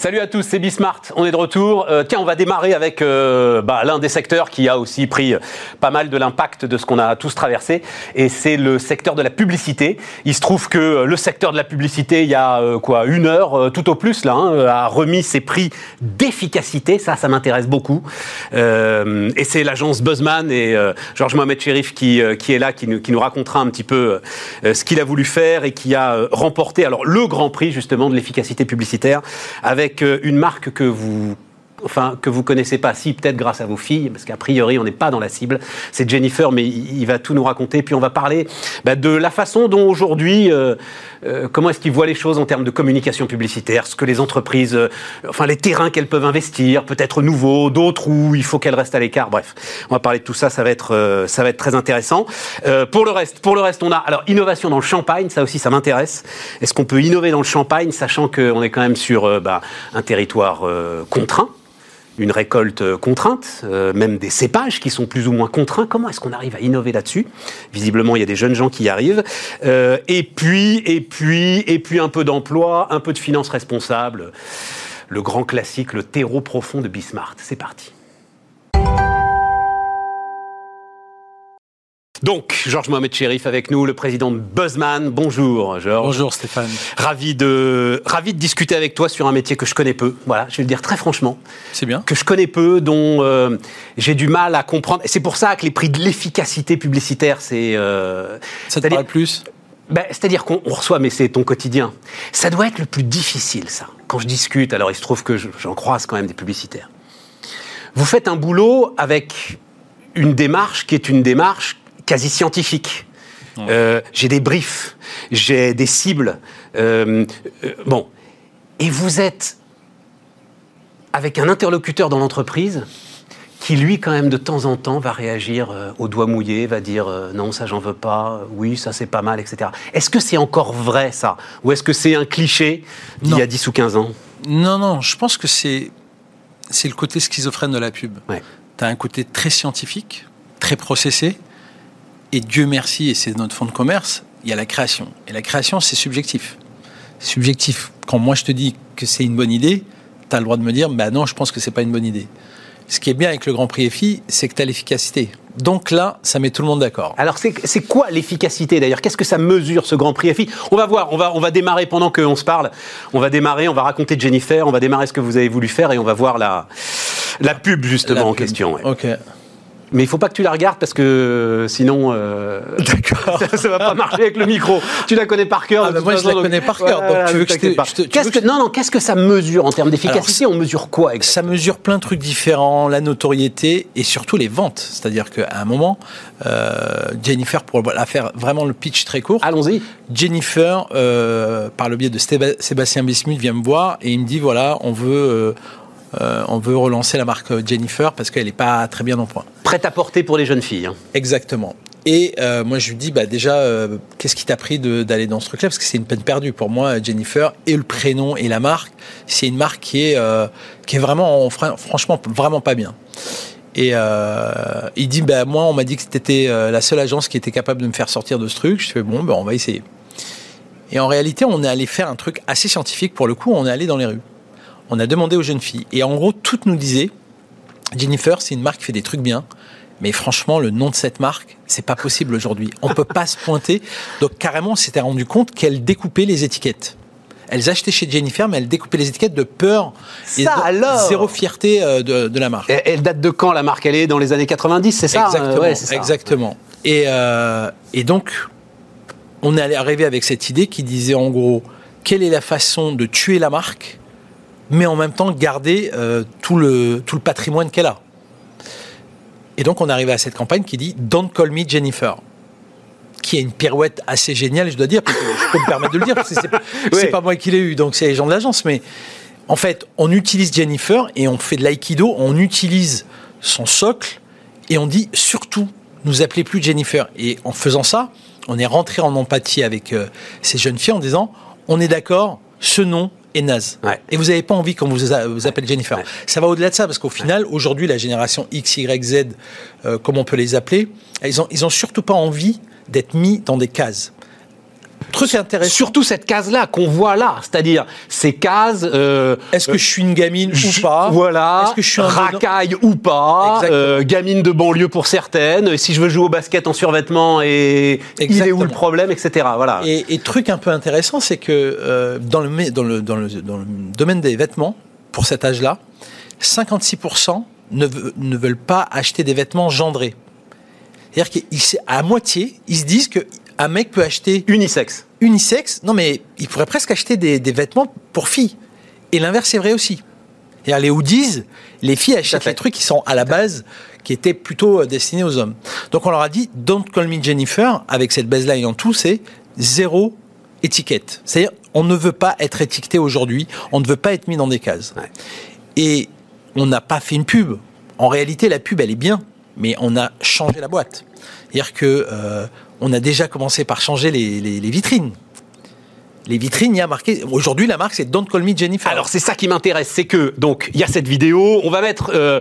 Salut à tous, c'est Bismart, on est de retour. Euh, tiens, on va démarrer avec euh, bah, l'un des secteurs qui a aussi pris pas mal de l'impact de ce qu'on a tous traversé, et c'est le secteur de la publicité. Il se trouve que le secteur de la publicité, il y a euh, quoi, une heure, tout au plus, là, hein, a remis ses prix d'efficacité, ça, ça m'intéresse beaucoup. et c'est l'agence Buzzman et Georges Mohamed Sherif qui, qui est là, qui nous, qui nous racontera un petit peu ce qu'il a voulu faire et qui a remporté alors le grand prix justement de l'efficacité publicitaire avec une marque que vous enfin connaissez pas, si peut-être grâce à vos filles, parce qu'a priori on n'est pas dans la cible. C'est Jennifer, mais il va tout nous raconter. Puis on va parler bah, de la façon dont aujourd'hui, euh, euh, comment est-ce qu'ils voient les choses en termes de communication publicitaire, ce que les entreprises, enfin les terrains qu'elles peuvent investir, peut-être nouveaux, d'autres où il faut qu'elles restent à l'écart. Bref, on va parler de tout ça. Ça va être, être très intéressant. pour le reste, pour le reste, on a alors innovation dans le champagne. Ça aussi, ça m'intéresse. Est-ce qu'on peut innover dans le champagne, sachant qu'on est quand même sur bah, un territoire contraint? Une récolte euh, contrainte, euh, même des cépages qui sont plus ou moins contraints. Comment est-ce qu'on arrive à innover là-dessus? Visiblement, il y a des jeunes gens qui y arrivent. Euh, et puis, et puis, et puis un peu d'emploi, un peu de finances responsables. Le grand classique, le terreau profond de Bismarck. C'est parti. Donc, Georges Mohamed Chérif avec nous, le président de Buzzman. Bonjour, Georges. Bonjour, Stéphane. Ravi de, ravi de discuter avec toi sur un métier que je connais peu. Voilà, je vais le dire très franchement. C'est bien. Que je connais peu, dont euh, j'ai du mal à comprendre. Et c'est pour ça que les prix de l'efficacité publicitaire, c'est. Euh, ça te parle plus ben, C'est-à-dire qu'on reçoit, mais c'est ton quotidien. Ça doit être le plus difficile, ça. Quand je discute, alors il se trouve que j'en croise quand même des publicitaires. Vous faites un boulot avec une démarche qui est une démarche quasi scientifique. Euh, j'ai des briefs, j'ai des cibles. Euh, euh, bon, et vous êtes avec un interlocuteur dans l'entreprise qui, lui, quand même, de temps en temps, va réagir au doigt mouillé, va dire non, ça, j'en veux pas, oui, ça, c'est pas mal, etc. Est-ce que c'est encore vrai, ça? Ou est-ce que c'est un cliché d'il y a 10 ou 15 ans? Non, non, je pense que c'est, c'est le côté schizophrène de la pub. Ouais. Tu as un côté très scientifique, très processé, et Dieu merci, et c'est notre fonds de commerce, il y a la création. Et la création, c'est subjectif. Subjectif. Quand moi je te dis que c'est une bonne idée, tu as le droit de me dire, bah non, je pense que c'est pas une bonne idée. Ce qui est bien avec le Grand Prix EFI, c'est que tu as l'efficacité. Donc là, ça met tout le monde d'accord. Alors, c'est quoi l'efficacité d'ailleurs? Qu'est-ce que ça mesure ce Grand Prix EFI On va voir, on va, on va démarrer pendant qu'on se parle. On va démarrer, on va raconter Jennifer, on va démarrer ce que vous avez voulu faire et on va voir la, la pub justement en question. Ok. Mais il faut pas que tu la regardes parce que sinon, euh, d'accord, ça, va pas marcher avec le micro. Tu la connais par cœur. Ah bah moi, je la connais par cœur. donc tu veux que je, qu'est-ce que, non, non, qu'est-ce que ça mesure en termes d'efficacité On mesure quoi Ça mesure plein de trucs différents, la notoriété et surtout les ventes. C'est-à-dire qu'à un moment, euh, Jennifer, pour la faire vraiment le pitch très court. Allons-y. Jennifer, euh, par le biais de Sébastien Bismuth, vient me voir et il me dit voilà, on veut euh, on veut relancer la marque Jennifer parce qu'elle n'est pas très bien en point. Prête à porter pour les jeunes filles. Hein. Exactement. Et euh, moi, je lui dis, bah, déjà, euh, qu'est-ce qui t'a pris d'aller dans ce truc-là? Parce que c'est une peine perdue. Pour moi, Jennifer, et le prénom et la marque, c'est une marque qui est, qui est vraiment, franchement, vraiment pas bien. Et il dit, bah, moi, on m'a dit que c'était la seule agence qui était capable de me faire sortir de ce truc. Je fais, bon, bah, on va essayer. Et en réalité, on est allé faire un truc assez scientifique. Pour le coup, on est allé dans les rues on a demandé aux jeunes filles. Et en gros, toutes nous disaient Jennifer, c'est une marque qui fait des trucs bien. Mais franchement, le nom de cette marque, c'est pas possible aujourd'hui. On peut pas se pointer. Donc carrément, on s'était rendu compte qu'elle découpait les étiquettes. Elles achetaient chez Jennifer, mais elles découpaient les étiquettes de peur et alors zéro fierté euh, de, la marque. elle date de quand la marque? Elle est dans les années 90, c'est ça? Exactement. exactement. Et, euh, et donc, on est arrivé avec cette idée qui disait en gros, quelle est la façon de tuer la marque mais en même temps garder euh, tout, le, tout le patrimoine qu'elle a. Et donc on est arrivé à cette campagne qui dit Don't call me Jennifer qui est une pirouette assez géniale, je dois dire, parce que je peux me permettre de le dire, parce que c'est pas moi qui l'ai eu, donc c'est les gens de l'agence, mais en fait, on utilise Jennifer et on fait de l'aïkido, on utilise son socle et on dit surtout, nous appelez plus Jennifer. Et en faisant ça, on est rentré en empathie avec euh, ces jeunes filles en disant, on est d'accord, ce nom, est naze. Et vous n'avez pas envie qu'on vous, vous appelle Jennifer. Ça va au-delà de ça, parce qu'au final, aujourd'hui, la génération X, Y, Z, euh, comme on peut les appeler, ils ont, ils ont surtout pas envie d'être mis dans des cases. Truc intéressant. Surtout cette case-là qu'on voit là, c'est-à-dire ces cases. euh, Est-ce que je suis une gamine ou pas Voilà. Est-ce que je suis un racaille ou pas Exactement. euh, Gamine de banlieue pour certaines. Si je veux jouer au basket en survêtement et il est où Exactement. le problème, etc. Voilà. Et, et truc un peu intéressant, c'est que euh, dans, le, mé- dans, le, dans, le, dans le domaine des vêtements, pour cet âge-là, 56% ne, ne veulent pas acheter des vêtements gendrés. C'est-à-dire qu'à moitié, ils se disent qu'un mec peut acheter Unisexe. unisexe. Non, mais il pourrait presque acheter des, des vêtements pour filles. Et l'inverse est vrai aussi. C'est-à-dire les hoodies, les filles achètent les trucs qui sont à la base, qui étaient plutôt euh, destinés aux hommes. Donc on leur a dit, don't call me Jennifer, avec cette baseline en tout, c'est zéro étiquette. C'est-à-dire, on ne veut pas être étiqueté aujourd'hui, on ne veut pas être mis dans des cases. Ouais. Et on n'a pas fait une pub. En réalité, la pub, elle est bien, mais on a changé la boîte. C'est-à-dire que euh, on a déjà commencé par changer les, les- les vitrines. Les vitrines, il y a marqué. Aujourd'hui, la marque, c'est Don't Call Me Jennifer. Alors c'est ça qui m'intéresse, c'est que donc il y a cette vidéo, on va mettre euh,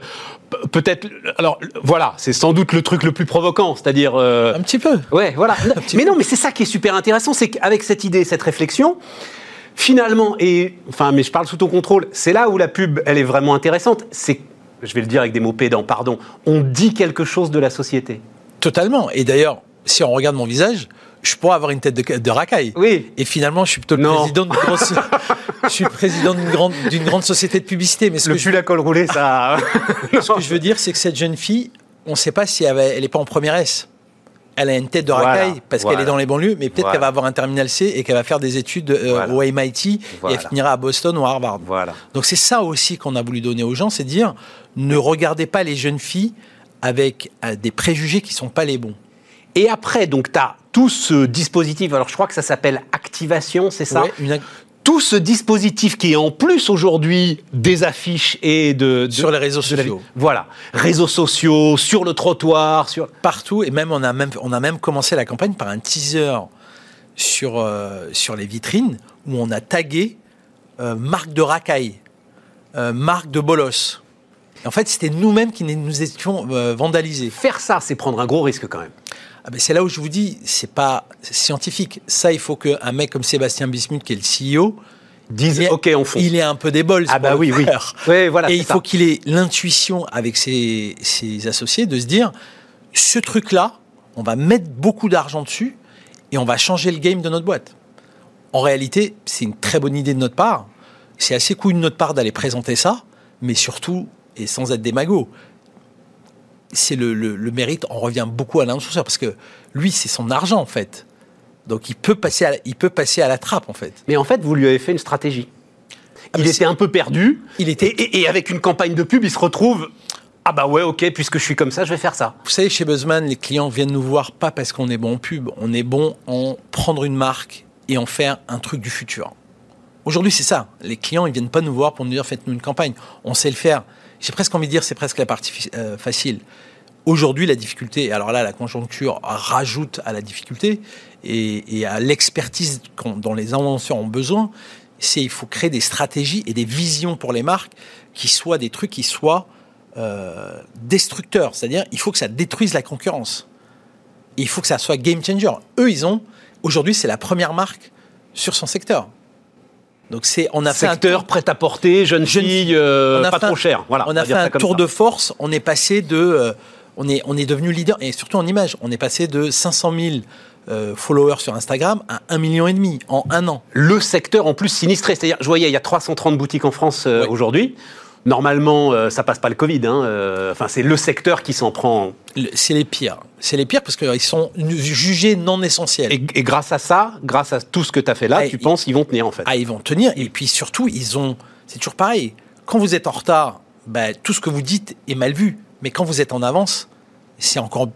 peut-être alors voilà, c'est sans doute le truc le plus provoquant, c'est-à-dire euh, un petit peu. Ouais, voilà. mais peu. non, mais c'est ça qui est super intéressant, c'est qu'avec cette idée, cette réflexion, finalement, et enfin, mais je parle sous ton contrôle, c'est là où la pub, elle est vraiment intéressante. C'est, je vais le dire avec des mots pédants, pardon, on dit quelque chose de la société. Totalement. Et d'ailleurs, si on regarde mon visage, je pourrais avoir une tête de, de racaille. Oui. Et finalement, je suis plutôt le président d'une grosse- je suis président d'une grande, d'une grande société de publicité. Mais ce Le que, je, pull à col roulé, ça. ce que je veux dire, c'est que cette jeune fille, on ne sait pas si elle, va- elle est pas en première S. Elle a une tête de Voilà, racaille parce voilà. qu'elle est dans les banlieues, mais peut-être Voilà. qu'elle va avoir un terminal C et qu'elle va faire des études euh, au MIT et elle finira à Boston ou à Harvard. Donc c'est ça aussi qu'on a voulu donner aux gens, c'est dire ne regardez pas les jeunes filles avec euh, des préjugés qui sont pas les bons. Et après, donc, tu as tout ce dispositif, alors je crois que ça s'appelle activation, c'est ça Ouais, une- Tout ce dispositif qui est en plus aujourd'hui des affiches et de, de- Sur les réseaux sociaux. Voilà, réseaux sociaux, sur le trottoir, sur. partout et même on a même on a même commencé la campagne par un teaser sur euh, sur les vitrines où on a tagué euh, marque de racaille, euh, marque de bolos. En fait, c'était nous-mêmes qui nous étions euh, vandalisés. Faire ça, c'est prendre un gros risque quand même. Ah ben, c'est là où je vous dis, c'est pas scientifique. Ça, il faut qu'un mec comme Sébastien Bismuth, qui est le CEO, ait- ok, on fonce. il ait un peu des bols. Ah bah oui, oui. voilà, Et il ça. faut qu'il ait l'intuition avec ses, ses associés de se dire, ce truc-là, on va mettre beaucoup d'argent dessus et on va changer le game de notre boîte. En réalité, c'est une très bonne idée de notre part. C'est assez cool de notre part d'aller présenter ça, mais surtout, et sans être démago, c'est le, le- le mérite, on revient beaucoup à l'investisseur, parce que lui, c'est son argent, en fait. Donc il peut passer à, la- il peut passer à la trappe, en fait. Mais en fait, vous lui avez fait une stratégie. Ah, il était un peu perdu. Il était- et avec une campagne de pub, il se retrouve. Ah bah ouais, ok, puisque je suis comme ça, je vais faire ça. Vous savez, chez Buzzman, les clients viennent nous voir pas parce qu'on est bon en pub, on est bon en prendre une marque et en faire un truc du futur. Aujourd'hui, c'est ça. Les clients, ils viennent pas nous voir pour nous dire faites-nous une campagne. On sait le faire. J'ai presque envie de dire c'est presque la partie euh, facile. Aujourd'hui, la difficulté, alors là, la conjoncture rajoute à la difficulté et, à l'expertise dont les annonceurs ont besoin, c'est il faut créer des stratégies et des visions pour les marques qui soient des trucs qui soient euh, destructeurs. C'est-à-dire, il faut que ça détruise la concurrence. Il faut que ça soit game changer. Eux, ils ont aujourd'hui, c'est la première marque sur son secteur. Donc c'est, on a fait un Secteur prêt à porter, jeune, Jeune fille, euh, pas fait trop cher. Voilà, on a fait un tour ça. de force. On est passé de, euh, on est, on est devenu leader et surtout en image. On est passé de 500 000 euh, followers sur Instagram à 1 million et demi en un an. le secteur en plus sinistré. C'est-à-dire, je voyais, il y a 330 boutiques en France euh, aujourd'hui. Normalement, euh, ça passe pas le Covid. hein, euh, Enfin, c'est le secteur qui s'en prend. C'est les pires. C'est les pires parce qu'ils sont jugés non essentiels. Et, et grâce à ça, grâce à tout ce que tu as fait là, Ah, tu penses qu'ils vont tenir en fait. Ah, ils vont tenir. Et puis surtout, ils ont. C'est toujours pareil. Quand vous êtes en retard, bah, tout ce que vous dites est mal vu. Mais quand vous êtes en avance, c'est encore,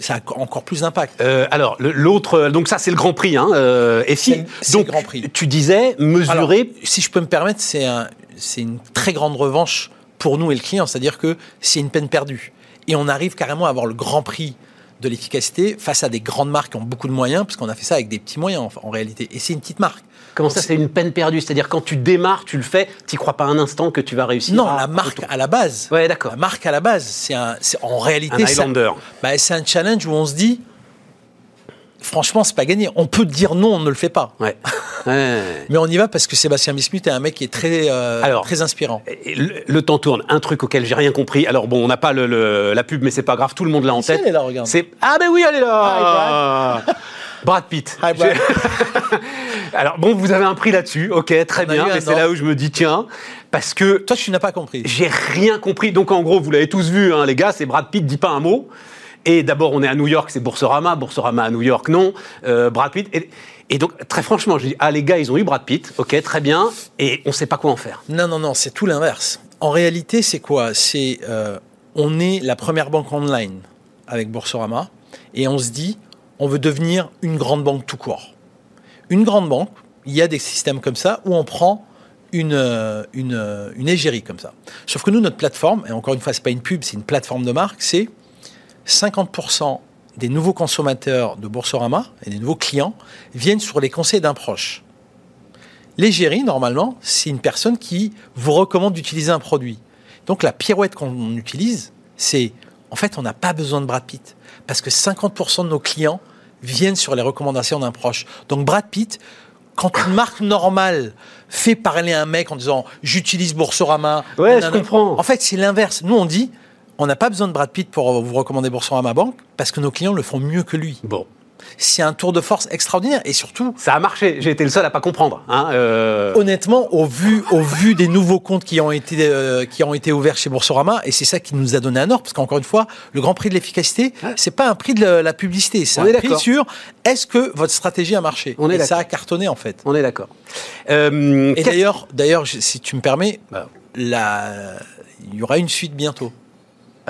ça a encore plus d'impact. Euh, alors, l'autre, donc ça c'est le Grand Prix. Hein, euh, et si, donc le Grand Prix. tu disais mesurer. Alors, si je peux me permettre, c'est un, c'est une très grande revanche pour nous et le client. C'est-à-dire que c'est une peine perdue. Et on arrive carrément à avoir le grand prix de l'efficacité face à des grandes marques qui ont beaucoup de moyens, parce qu'on a fait ça avec des petits moyens en, en réalité. Et c'est une petite marque. comment ça, c'est une peine perdue? C'est-à-dire quand tu démarres, tu le fais, tu crois pas un instant que tu vas réussir. Non, à- la marque à la base. Ouais, d'accord. La marque à la base, c'est en réalité Un Highlander. bah, c'est un challenge où on se dit, franchement, c'est pas gagné. On peut dire non, on ne le fait pas. Ouais. Mais on y va parce que Sébastien Bismuth est un mec qui est très, euh, Alors, très inspirant. Le, le temps tourne. Un truc auquel j'ai rien compris. Alors bon, on n'a pas le, le- la pub, mais c'est pas grave. Tout le monde l'a en Si, tête. elle est là, regarde. C'est ah ben oui, elle est là. Brad Pitt. Hi, Brad. Je- Alors bon, vous avez un prix là-dessus. Ok, très On bien. Mais c'est là où je me dis tiens, parce que Toi, tu n'as pas compris. j'ai rien compris. Donc en gros, vous l'avez tous vu, hein, les gars, c'est Brad Pitt dit pas un mot. Et d'abord, on est à New York, c'est Boursorama. Boursorama à New York, non. Euh, Brad Pitt. Et, donc, très franchement, je dis, ah les gars, ils ont eu Brad Pitt. Ok, très bien. Et on sait pas quoi en faire. Non, non, non, c'est tout l'inverse. En réalité, c'est quoi? C'est euh, on est la première banque online avec Boursorama et on se dit on veut devenir une grande banque tout court. Une grande banque, il y a des systèmes comme ça où on prend une, euh, une, une égérie comme ça. Sauf que nous, notre plateforme, et encore une fois, c'est pas une pub, c'est une plateforme de marque, c'est 50% des nouveaux consommateurs de Boursorama et des nouveaux clients viennent sur les conseils d'un proche. L'égérie, normalement, c'est une personne qui vous recommande d'utiliser un produit. Donc la pirouette qu'on utilise, c'est en fait, on n'a pas besoin de Brad Pitt parce que 50% de nos clients viennent sur les recommandations d'un proche. Donc Brad Pitt, quand une marque normale fait parler un mec en disant j'utilise Boursorama, Ouais, je comprends. En fait, c'est l'inverse. Nous, on dit on n'a pas besoin de Brad Pitt pour vous recommander Boursorama Banque parce que nos clients le font mieux que lui. Bon, C'est un tour de force extraordinaire et surtout, ça a marché. J'ai été le seul à pas comprendre. Hein, euh, Honnêtement, au vu, au vu des nouveaux comptes qui ont été, euh, qui ont été ouverts chez Boursorama, et c'est ça qui nous a donné un ordre, parce qu'encore une fois, le grand prix de l'efficacité, c'est pas un prix de la, publicité, c'est un est prix sur est-ce que votre stratégie a marché. On est et ça a cartonné en fait. On est d'accord. Euh, Et d'ailleurs, si tu me permets, Bah, la- il y aura une suite bientôt.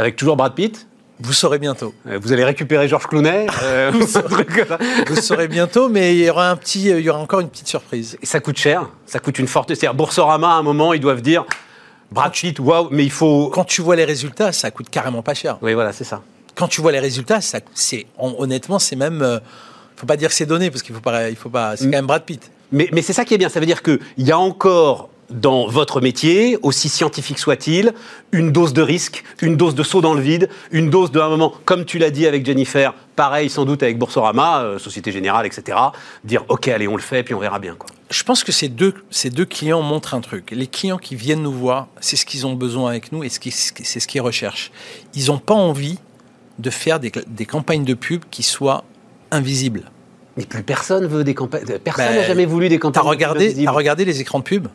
Avec toujours Brad Pitt, Vous saurez bientôt. euh, vous allez récupérer Georges Clooney. euh. Vous saurez bientôt, mais il y aura un petit, il y aura encore une petite surprise. Et ça coûte cher. Ça coûte une forte. C'est-à-dire Boursorama, à un moment, ils doivent dire Brad Pitt, waouh, mais il faut. Quand tu vois les résultats, ça coûte carrément pas cher. Oui, voilà, c'est ça. quand tu vois les résultats, ça, c'est hon- honnêtement, c'est même, euh, faut pas dire que c'est donné parce qu'il faut pas, il faut pas, c'est quand même Brad Pitt. Mais, mais c'est ça qui est bien. Ça veut dire qu'il y a encore dans votre métier, aussi scientifique soit-il, une dose de risque, une dose de saut dans le vide, une dose de un moment, comme tu l'as dit avec Jennifer, pareil sans doute avec Boursorama, euh, Société Générale, etc. Dire ok, allez, on le fait, puis on verra bien. Quoi. Je pense que ces deux, ces deux clients montrent un truc. Les clients qui viennent nous voir, c'est ce qu'ils ont besoin avec nous et c'est ce qu'ils recherchent. Ils n'ont pas envie de faire des, des campagnes de pub qui soient invisibles. Mais plus personne veut des campagnes. Personne Ben, n'a jamais voulu des T'as campagnes. regardé, visibles. t'as regardé les écrans de pub?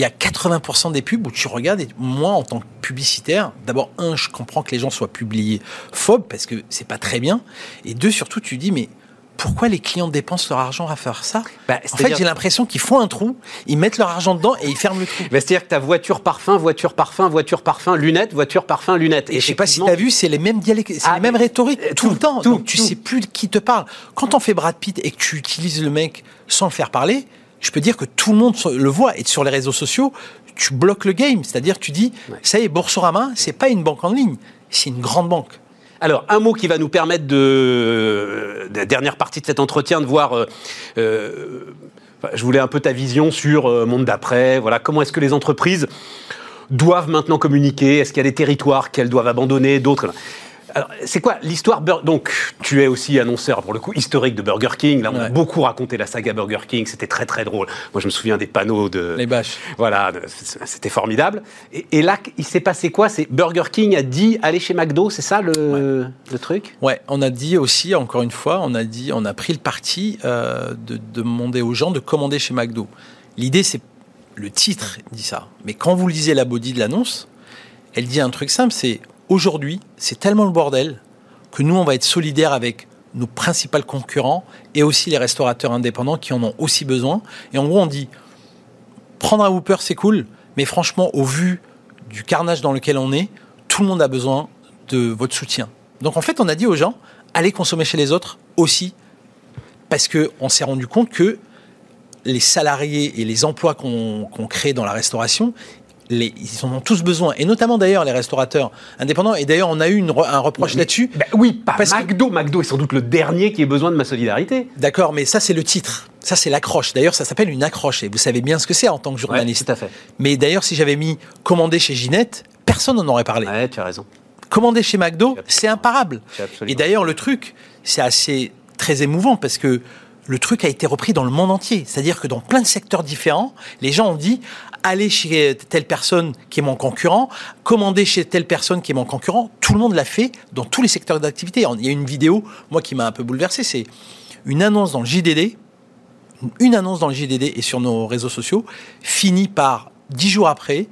Il y a 80% des pubs où tu regardes, et moi en tant que publicitaire, d'abord, un, je comprends que les gens soient publiés phobes parce que c'est pas très bien. Et deux, surtout, tu dis, mais pourquoi les clients dépensent leur argent à faire ça? Bah, En fait, j'ai l'impression qu'ils font un trou, ils mettent leur argent dedans et ils ferment le trou. Ben, C'est-à-dire que ta voiture parfum, voiture parfum, voiture parfum, lunettes, voiture parfum, lunettes. Et je sais pas si tu as vu, c'est les mêmes dialectes, c'est Ah, les mêmes rhétoriques euh, tout, tout, le temps. tout, Donc tu tout. sais plus de qui te parle. Quand on fait Brad Pitt et que tu utilises le mec sans le faire parler, je peux dire que tout le monde le voit. Et sur les réseaux sociaux, tu bloques le game. C'est-à-dire, tu dis, ça y est, Boursorama, c'est pas une banque en ligne, c'est une grande banque. Alors, un mot qui va nous permettre de, de la dernière partie de cet entretien, de voir. euh, euh, je voulais un peu ta vision sur euh, monde d'après. Voilà, comment est-ce que les entreprises doivent maintenant communiquer? Est-ce qu'il y a des territoires qu'elles doivent abandonner, d'autres c'est quoi l'histoire Donc, tu es aussi annonceur, pour le coup, historique de Burger King. Là, on a beaucoup raconté la saga Burger King. C'était très, très drôle. Moi, je me souviens des panneaux de. Les bâches. Voilà, c'était formidable. Et, et là, il s'est passé quoi? C'est Burger King a dit allez chez McDo, c'est ça le, le truc? Ouais, on a dit aussi, encore une fois, on a dit, on a pris le parti euh, de, de demander aux gens de commander chez McDo. L'idée, c'est le titre dit ça, mais quand vous lisez la body de l'annonce, elle dit un truc simple, c'est aujourd'hui, c'est tellement le bordel que nous, on va être solidaires avec nos principaux concurrents et aussi les restaurateurs indépendants qui en ont aussi besoin. Et en gros, on dit prendre un Whopper, c'est cool, mais franchement, au vu du carnage dans lequel on est, tout le monde a besoin de votre soutien. Donc en fait, on a dit aux gens, allez consommer chez les autres aussi, parce qu'on s'est rendu compte que les salariés et les emplois qu'on crée dans la restauration, les- ils en ont tous besoin, et notamment d'ailleurs les restaurateurs indépendants. Et d'ailleurs, on a eu une un reproche là-dessus. Bah oui, pas Parce que- McDo. Est sans doute le dernier qui ait besoin de ma solidarité. D'accord, mais ça c'est le titre, ça c'est l'accroche. D'ailleurs, ça s'appelle une accroche, et vous savez bien ce que c'est en tant que journaliste. tout à fait. Mais d'ailleurs, si j'avais mis commander chez Ginette, personne n'en aurait parlé. Ouais, tu as raison. Commander chez McDo, c'est imparable. Et d'ailleurs, le truc, c'est assez très émouvant parce que le truc a été repris dans le monde entier. C'est-à-dire que dans plein de secteurs différents, les gens ont dit allez chez telle personne qui est mon concurrent, commandez chez telle personne qui est mon concurrent. Tout le monde l'a fait dans tous les secteurs d'activité. Il y a une vidéo, moi, qui m'a un peu bouleversé, c'est une annonce dans le JDD, une annonce dans le JDD et sur nos réseaux sociaux, finit par, dix jours après,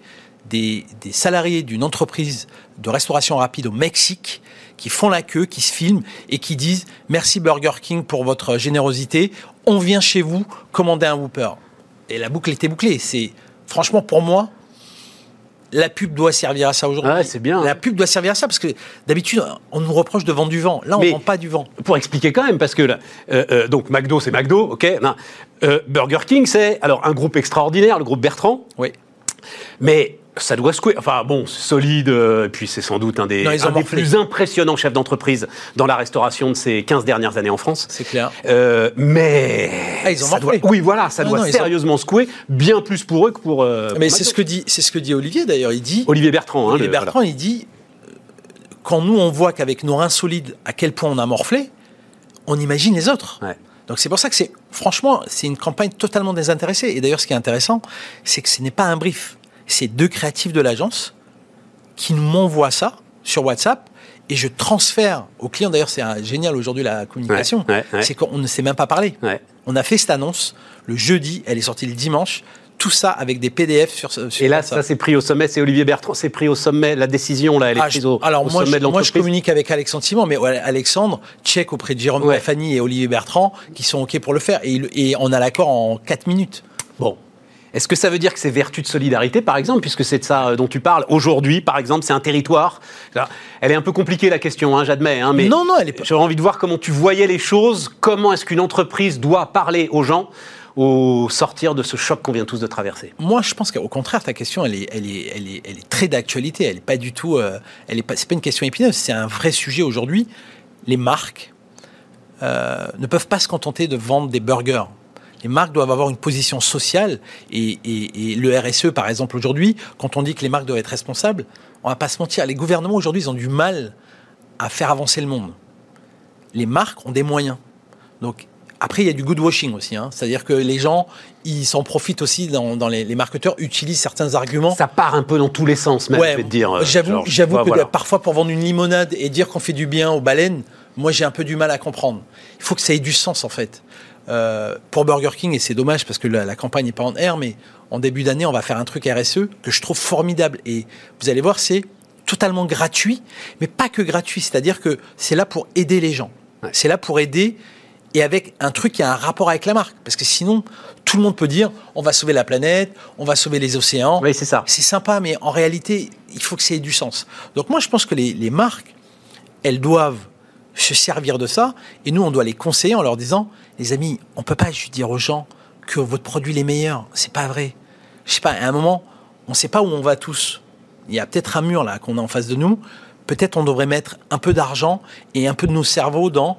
des, salariés d'une entreprise de restauration rapide au Mexique qui font la queue, qui se filment et qui disent merci Burger King pour votre générosité. On vient chez vous commander un Whopper. Et la boucle était bouclée. Franchement pour moi. La pub doit servir à ça aujourd'hui. Ouais, c'est bien. La pub doit servir à ça parce que d'habitude on nous reproche de vendre du vent. Là, on Mais- vend pas du vent. Pour expliquer quand même, parce que là, euh, euh, donc McDo c'est McDo, ok. non. Euh, Burger King c'est alors un groupe extraordinaire, le groupe Bertrand, Oui. mais ça doit secouer. Enfin bon, c'est solide, euh, et puis c'est sans doute un des, Non, un des plus impressionnants chefs d'entreprise dans la restauration de ces 15 dernières années en France. C'est clair. Euh, mais Ah, ils ont ça doit, oui voilà, ça Non, doit non, ils ont- sérieusement secouer, bien plus pour eux que pour. euh, Mais c'est ce que dit, ce que dit Olivier d'ailleurs. Il dit, Olivier Bertrand. Hein, Olivier le- Bertrand, il dit, quand nous on voit qu'avec nos reins solides, à quel point on a morflé, on imagine les autres. Ouais. Donc c'est pour ça que c'est, franchement, c'est une campagne totalement désintéressée. Et d'ailleurs, ce qui est intéressant, c'est que ce n'est pas un brief. C'est deux créatifs de l'agence qui m'envoient ça sur WhatsApp et je transfère au client. D'ailleurs, c'est génial aujourd'hui la communication. Ouais, ouais, ouais. C'est qu'on ne s'est même pas parlé. On a fait cette annonce le jeudi, elle est sortie le dimanche. Tout ça avec des PDF sur, sur Et là, WhatsApp. ça s'est pris au sommet. C'est Olivier Bertrand, c'est pris au sommet. La décision là, elle est Ah, prise au, alors au moi, sommet je, de moi, je l'entreprise. communique avec Alexandre Simon, mais Alexandre check auprès de Jérôme. Fanny et Olivier Bertrand qui sont OK pour le faire. Et, il- et on a l'accord en 4 minutes. Bon. Est-ce que ça veut dire que c'est vertu de solidarité, par exemple, puisque c'est de ça euh, dont tu parles aujourd'hui, par exemple, c'est un territoire? Elle est un peu compliquée la question, hein, j'admets, hein, mais Non, non, elle est pas- j'aurais envie de voir comment tu voyais les choses. Comment est-ce qu'une entreprise doit parler aux gens au sortir de ce choc qu'on vient tous de traverser? Moi, je pense qu'au contraire, ta question, elle est, elle est, elle est, elle est très d'actualité. Elle n'est pas du tout. euh, elle est pas. C'est pas une question épineuse. C'est un vrai sujet aujourd'hui. Les marques euh, ne peuvent pas se contenter de vendre des burgers. Les marques doivent avoir une position sociale et, et- et le RSE, par exemple, aujourd'hui, quand on dit que les marques doivent être responsables, on va pas se mentir. Les gouvernements aujourd'hui, ils ont du mal à faire avancer le monde. Les marques ont des moyens. Donc après, il y a du good washing aussi. hein. C'est-à-dire que les gens, ils s'en profitent aussi dans, dans les, les marketeurs utilisent certains arguments. Ça part un peu dans tous les sens, même, Ouais, je vais te dire. euh, J'avoue, j'avoue que voilà. parfois pour vendre une limonade et dire qu'on fait du bien aux baleines, moi j'ai un peu du mal à comprendre. Il faut que ça ait du sens en fait. Euh, pour Burger King, et c'est dommage parce que la, la campagne n'est pas en air, mais en début d'année, on va faire un truc RSE que je trouve formidable. Et vous allez voir, c'est totalement gratuit, mais pas que gratuit. C'est-à-dire que c'est là pour aider les gens. Ouais. C'est là pour aider et avec un truc qui a un rapport avec la marque. Parce que sinon, tout le monde peut dire on va sauver la planète, on va sauver les océans. Oui, c'est ça. C'est sympa, mais en réalité, il faut que ça ait du sens. Donc moi, je pense que les, les marques, elles doivent se servir de ça, et nous, on doit les conseiller en leur disant, les amis, on peut pas juste dire aux gens que votre produit est meilleur. C'est pas vrai. Je sais pas, à un moment, on sait pas où on va tous. Il y a peut-être un mur là qu'on a en face de nous. Peut-être on devrait mettre un peu d'argent et un peu de nos cerveaux dans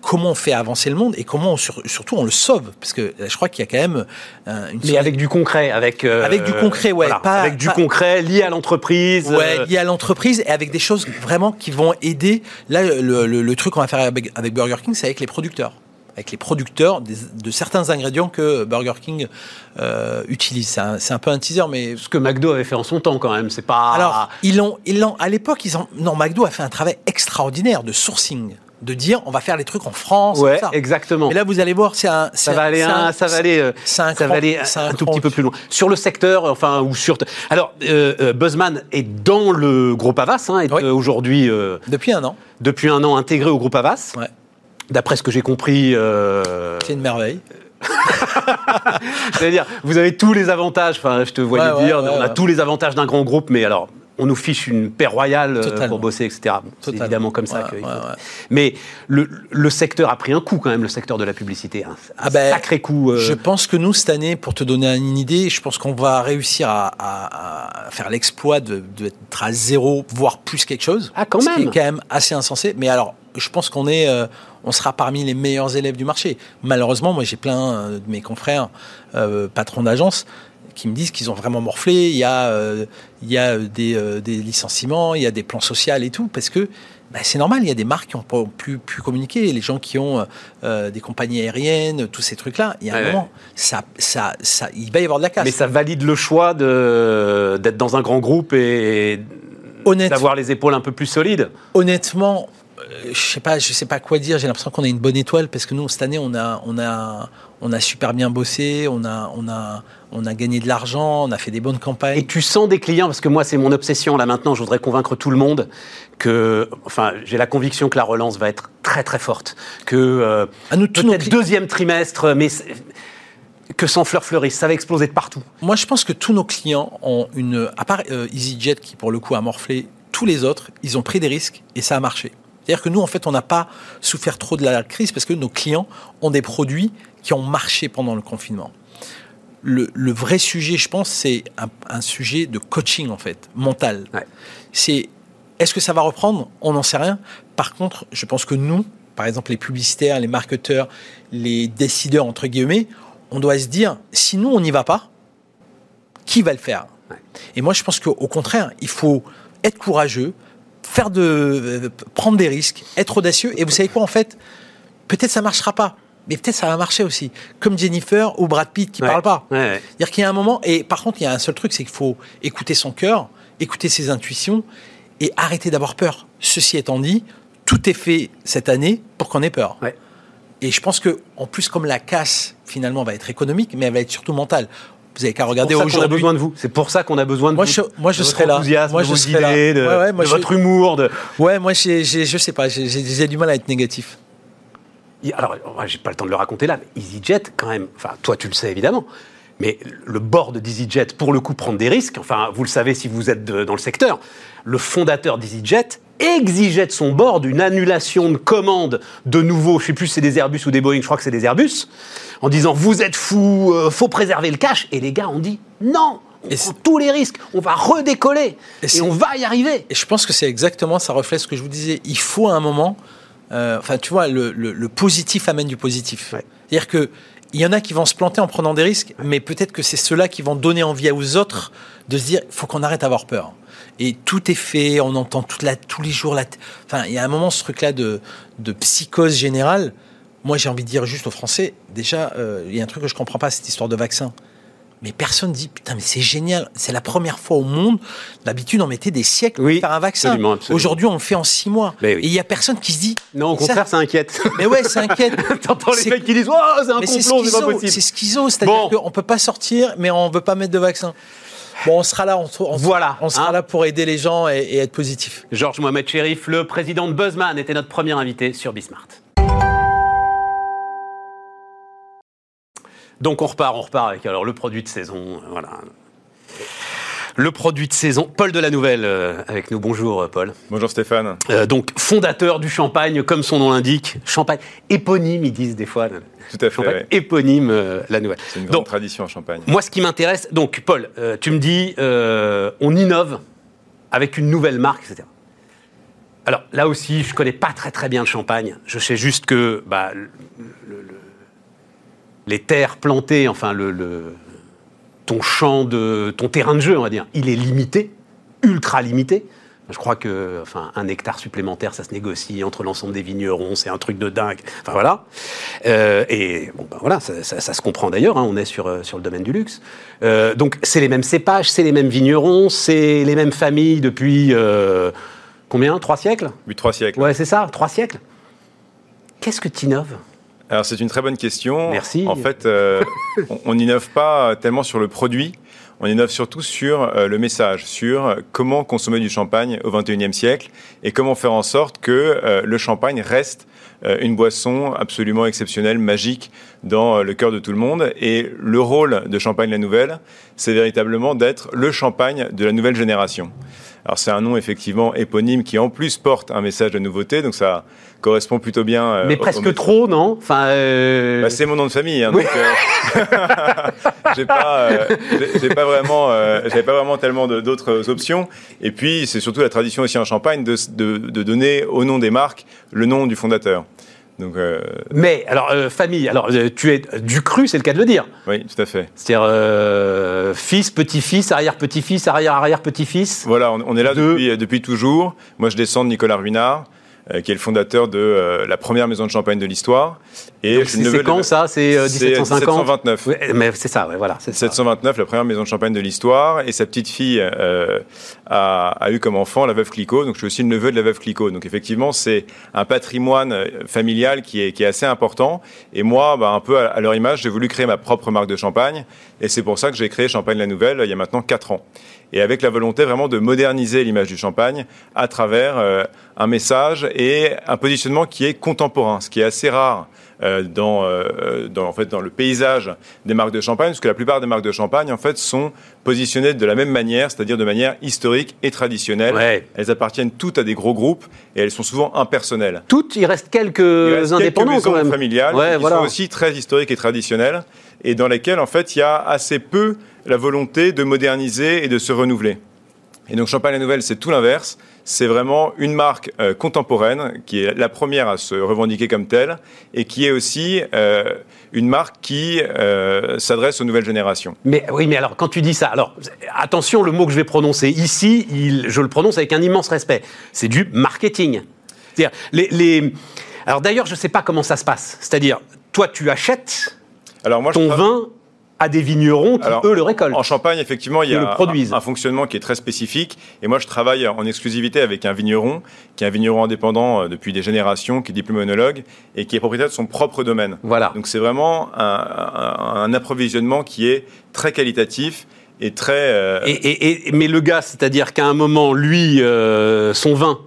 comment on fait avancer le monde et comment on, surtout on le sauve. Parce que euh, je crois qu'il y a quand même euh, une Mais avec du concret, avec euh, Avec du concret, ouais, voilà, pas- avec du pas- concret lié à l'entreprise. Ouais, lié à l'entreprise et avec des choses vraiment qui vont aider. Là, le, le- le truc qu'on va faire avec, avec Burger King, c'est avec les producteurs. Avec les producteurs des- de certains ingrédients que Burger King euh, utilise. C'est un, peu un teaser, mais. ce que McDo avait fait en son temps quand même, c'est pas. Alors, ils l'ont, ils l'ont, à l'époque, ils ont, non, McDo a fait un travail extraordinaire de sourcing, de dire on va faire les trucs en France. ouais, ça. exactement. Mais là, vous allez voir, c'est un. ça va aller, un, ça va aller, euh, ça va aller un, tout petit peu plus loin. Sur le secteur, enfin, ou sur. Alors, euh, euh, Buzzman est dans le groupe Avas, hein, est Oui. euh, aujourd'hui, euh, Depuis un an. depuis un an, intégré au groupe Avas. Ouais. D'après ce que j'ai compris, C'est une merveille. C'est-à-dire, vous avez tous les avantages, enfin, je te voyais Ouais, dire, ouais, on a tous les avantages d'un grand groupe, mais alors, on nous fiche une paix royale euh, Totalement. pour bosser, etc. Bon, c'est évidemment comme ça Ouais, qu'il ouais, faut- ouais. Mais le, le secteur a pris un coup quand même, le secteur de la publicité. hein. Un Ah ben, sacré coup. euh, Je pense que nous, cette année, pour te donner une idée, je pense qu'on va réussir à, à- à faire l'exploit de- d'être à zéro, voire plus quelque chose. Ah, quand Ce qui même. est quand même assez insensé. Mais alors, je pense qu'on est, euh, on sera parmi les meilleurs élèves du marché. Malheureusement, moi, j'ai plein de mes confrères, euh, patrons d'agence, qui me disent qu'ils ont vraiment morflé. Il y a, euh, il y a des, euh, des licenciements, il y a des plans sociaux et tout, parce que bah, c'est normal, il y a des marques qui ont pas pu, pu communiquer, les gens qui ont euh, des compagnies aériennes, tous ces trucs-là. Il y a un Ouais. moment, ça, ça, ça, il va y avoir de la casse. Mais ça valide le choix d'être dans un grand groupe et d'avoir les épaules un peu plus solides. honnêtement, euh, je sais pas, je sais pas quoi dire. J'ai l'impression qu'on a une bonne étoile parce que nous cette année on a, on a, on a super bien bossé, on a, on a, on a gagné de l'argent, on a fait des bonnes campagnes. Et tu sens des clients, parce que moi c'est mon obsession là maintenant, je voudrais convaincre tout le monde que, enfin j'ai la conviction que la relance va être très très forte, que euh, À nous, tous nos peut-être deuxième trimestre, mais que sans fleur fleurisse, ça va exploser de partout. Moi, je pense que tous nos clients ont une. À part euh, EasyJet qui, pour le coup, a morflé, tous les autres, ils ont pris des risques et ça a marché. C'est-à-dire que nous, en fait, on n'a pas souffert trop de la crise parce que nos clients ont des produits qui ont marché pendant le confinement. Le, le vrai sujet, je pense, c'est un, un sujet de coaching, en fait, mental. Ouais. C'est est-ce que ça va reprendre? On n'en sait rien. Par contre, je pense que nous, par exemple, les publicitaires, les marketeurs, les décideurs, entre guillemets, on doit se dire si nous, on n'y va pas, qui va le faire? Ouais. Et moi, je pense qu'au contraire, il faut être courageux, faire de, euh, prendre des risques, être audacieux. Et vous savez quoi, en fait, peut-être ça marchera pas, mais peut-être ça va marcher aussi. Comme Jennifer ou Brad Pitt qui Ouais. parlent pas. Ouais, ouais. C'est-à-dire qu'il y a un moment, et par contre, il y a un seul truc, c'est qu'il faut écouter son cœur, écouter ses intuitions et arrêter d'avoir peur. Ceci étant dit, tout est fait cette année pour qu'on ait peur. Et je pense que, en plus, comme la casse finalement va être économique, mais elle va être surtout mentale. Vous avez qu'à C'est regarder pour ça qu'on a besoin de vous. C'est pour ça qu'on a besoin de Moi, vous. je- moi, je de votre serai là. Moi, de je serai là. de, Ouais, ouais, moi, de je- votre humour. De... Ouais, moi, j'ai, j'ai- je sais pas, j'ai du mal à être négatif. Alors, j'ai pas le temps de le raconter là, mais EasyJet, quand même, enfin, toi, tu le sais évidemment, mais le board d'EasyJet, pour le coup, prendre des risques, enfin, vous le savez si vous êtes de- dans le secteur, le fondateur d'EasyJet exigeait de son board une annulation de commande de nouveau, je sais plus si c'est des Airbus ou des Boeing, je crois que c'est des Airbus, en disant vous êtes fous, euh, faut préserver le cash, et les gars ont dit non, on Et prend tous les risques, on va redécoller, Et et, on va y arriver. Et je pense que c'est exactement, ça reflète ce que je vous disais. Il faut à un moment, euh, enfin, tu vois, le, le- le positif amène du positif. Ouais. C'est-à-dire que il y en a qui vont se planter en prenant des risques, mais peut-être que c'est ceux-là qui vont donner envie aux autres de se dire, il faut qu'on arrête d'avoir peur. Et tout est fait, on entend toute la, tous les jours la. Enfin, il y a un moment ce truc-là de, de psychose générale. Moi, j'ai envie de dire juste aux Français, déjà, euh, il y a un truc que je comprends pas, cette histoire de vaccin. Mais personne dit, putain, mais c'est génial, c'est la première fois au monde. D'habitude, on mettait des siècles Oui, pour faire un vaccin. absolument, absolument. Aujourd'hui, on le fait en six mois. Oui. Et il y a personne qui se dit. Non, au ça- contraire, ça inquiète. Mais ouais, c'est inquiète. T'entends les C'est- mecs qui disent oh, c'est un Mais c'est complot, c'est pas schizo, possible. c'est schizo, c'est-à-dire Bon. qu'on peut pas sortir, mais on veut pas mettre de vaccin. Bon, on sera là, on, on- Voilà, on sera hein. là pour aider les gens et, et être positif. Georges Mohamed Sherif, le président de Buzzman, était notre premier invité sur Bismart. Donc on repart, on repart avec alors le produit de saison, euh, voilà. Le produit de saison, Paul de la Nouvelle euh, avec nous. Bonjour euh, Paul. Bonjour Stéphane. Euh, donc fondateur du champagne, comme son nom l'indique, champagne éponyme, ils disent des fois. Tout à fait. Ouais. éponyme, euh, la Nouvelle. C'est une grande Donc tradition en Champagne. moi, ce qui m'intéresse, donc Paul, tu me dis, on innove avec une nouvelle marque, etc. Alors là aussi, je connais pas très très bien le champagne. Je sais juste que bah, le- le- le- les terres plantées, enfin le, le- ton champ de ton terrain de jeu, on va dire, il est limité, ultra limité. Je crois que, enfin, un hectare supplémentaire, ça se négocie entre l'ensemble des vignerons, c'est un truc de dingue. Enfin voilà. Euh, et bon, ben voilà, ça, ça- ça se comprend d'ailleurs. hein, on est sur euh, sur le domaine du luxe. Euh, donc c'est les mêmes cépages, c'est les mêmes vignerons, c'est les mêmes familles depuis euh, combien? Trois siècles? Depuis trois siècles. Ouais, c'est ça, trois siècles. Qu'est-ce que tu innoves Alors c'est une très bonne question. Merci. En fait, euh, on- n'innove pas tellement sur le produit, on innove surtout sur euh, le message, sur comment consommer du champagne au 21e siècle et comment faire en sorte que euh, le champagne reste euh, une boisson absolument exceptionnelle, magique dans euh, le cœur de tout le monde. Et le rôle de Champagne la Nouvelle, c'est véritablement d'être le champagne de la nouvelle génération. Alors c'est un nom effectivement éponyme qui en plus porte un message de nouveauté, donc ça correspond plutôt bien. euh, Mais presque au- trop, non? Enfin, euh, bah, c'est mon nom de famille, hein, Oui. donc euh, j'ai pas, euh, j'ai- pas vraiment, j'avais pas vraiment tellement d'autres options. Et puis c'est surtout la tradition aussi en Champagne de, de- de donner au nom des marques le nom du fondateur. Donc euh, Mais alors euh, famille, alors euh, tu es du cru, c'est le cas de le dire. oui, tout à fait. C'est-à-dire fils, petit-fils, arrière-petit-fils, arrière-arrière-petit-fils. Voilà, on, on est là De- depuis, depuis toujours. Moi, je descends de Nicolas Ruinard. qui est le fondateur de la première maison de champagne de l'histoire. Et c'est quand ça? C'est 1750 1729. mais c'est ça, ouais, voilà. 1729, la première maison de champagne de l'histoire. Et sa petite fille a, a, eu comme enfant la veuve Clicquot. Donc je suis aussi le neveu de la veuve Clicquot. Donc effectivement, c'est un patrimoine familial qui est, qui est assez important. Et moi, bah, un peu à, à leur image, j'ai voulu créer ma propre marque de champagne. Et c'est pour ça que j'ai créé Champagne la Nouvelle il y a maintenant 4 ans et avec la volonté vraiment de moderniser l'image du champagne à travers euh, un message et un positionnement qui est contemporain, ce qui est assez rare euh, dans, euh, dans, en fait, dans le paysage des marques de champagne, parce que la plupart des marques de champagne en fait, sont positionnées de la même manière, c'est-à-dire de manière historique et traditionnelle. Elles appartiennent toutes à des gros groupes et elles sont souvent impersonnelles. Toutes, il reste quelques il reste indépendants quelques quand même. familiales qui sont aussi très historiques et traditionnelles et dans lesquelles en fait il y a assez peu la volonté de moderniser et de se renouveler. Et donc Champagne la Nouvelle, c'est tout l'inverse. C'est vraiment une marque euh, contemporaine qui est la première à se revendiquer comme telle et qui est aussi euh, une marque qui euh, s'adresse aux nouvelles générations. Mais oui, mais alors quand tu dis ça, alors attention, le mot que je vais prononcer ici, il, je le prononce avec un immense respect. C'est du marketing. C'est-à-dire les, les... Alors d'ailleurs, je ne sais pas comment ça se passe. C'est-à-dire, toi, tu achètes alors moi, ton vin à des vignerons qui, eux, le récoltent. En Champagne, effectivement, il y a un, fonctionnement qui est très spécifique. Et moi, je travaille en exclusivité avec un vigneron, qui est un vigneron indépendant euh, depuis des générations, qui est diplômonologue et qui est propriétaire de son propre domaine. Voilà. Donc, c'est vraiment un, approvisionnement qui est très qualitatif et très... Euh, et, mais le gars, c'est-à-dire qu'à un moment, lui, euh, son vin,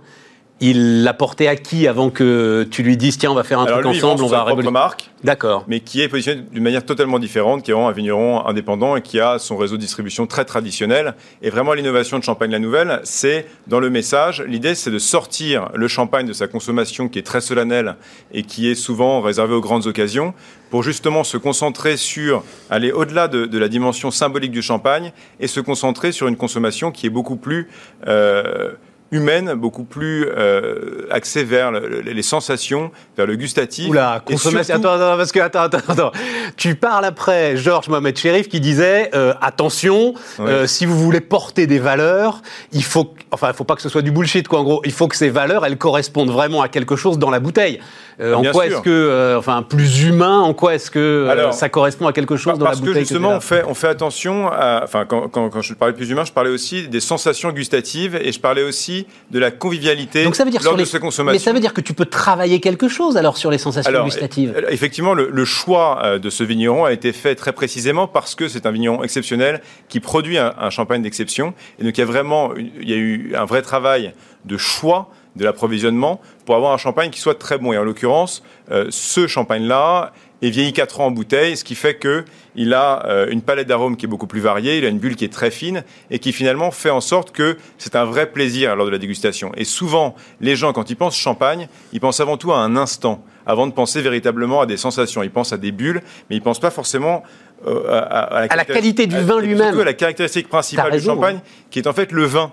il l'a porté à qui avant que tu lui dises tiens on va faire un truc ensemble, on va propre marque. D'accord. Mais qui est positionné d'une manière totalement différente, qui est vraiment un vigneron indépendant et qui a son réseau de distribution très traditionnel. Et vraiment l'innovation de Champagne la Nouvelle, c'est dans le message. L'idée c'est de sortir le champagne de sa consommation qui est très solennelle et qui est souvent réservée aux grandes occasions pour justement se concentrer sur aller au-delà de, la dimension symbolique du champagne et se concentrer sur une consommation qui est beaucoup plus euh, humaine, beaucoup plus euh, axée vers les sensations, vers le gustatif. Oula, consommation. Attends, attends, parce que attends, attends, attends. Tu parles après Georges Mohamed Sherif qui disait euh, attention, euh, si vous voulez porter des valeurs, il faut, enfin, il faut pas que ce soit du bullshit, quoi. En gros, il faut que ces valeurs, elles correspondent vraiment à quelque chose dans la bouteille. Euh, en quoi est-ce que, enfin, plus humain, en quoi est-ce que euh, ça correspond à quelque chose dans la bouteille Parce que justement, on fait, on fait attention à, enfin, quand, quand, quand, je parlais plus humain, je parlais aussi des sensations gustatives et je parlais aussi de la convivialité Donc ça veut dire lors de ces consommations. Mais ça veut dire que tu peux travailler quelque chose alors sur les sensations gustatives. Effectivement, le, le, choix de ce vigneron a été fait très précisément parce que c'est un vigneron exceptionnel qui produit un, un champagne d'exception et donc il y a vraiment, il y a eu un vrai travail de choix de l'approvisionnement pour avoir un champagne qui soit très bon. Et en l'occurrence, euh, ce champagne-là est vieilli 4 ans en bouteille, ce qui fait qu'il a euh, une palette d'arômes qui est beaucoup plus variée, il a une bulle qui est très fine et qui finalement fait en sorte que c'est un vrai plaisir lors de la dégustation. Et souvent, les gens, quand ils pensent champagne, ils pensent avant tout à un instant, avant de penser véritablement à des sensations. Ils pensent à des bulles, mais ils pensent pas forcément euh, à, la, qualité du vin lui-même. la caractéristique principale du champagne, qui est en fait le vin.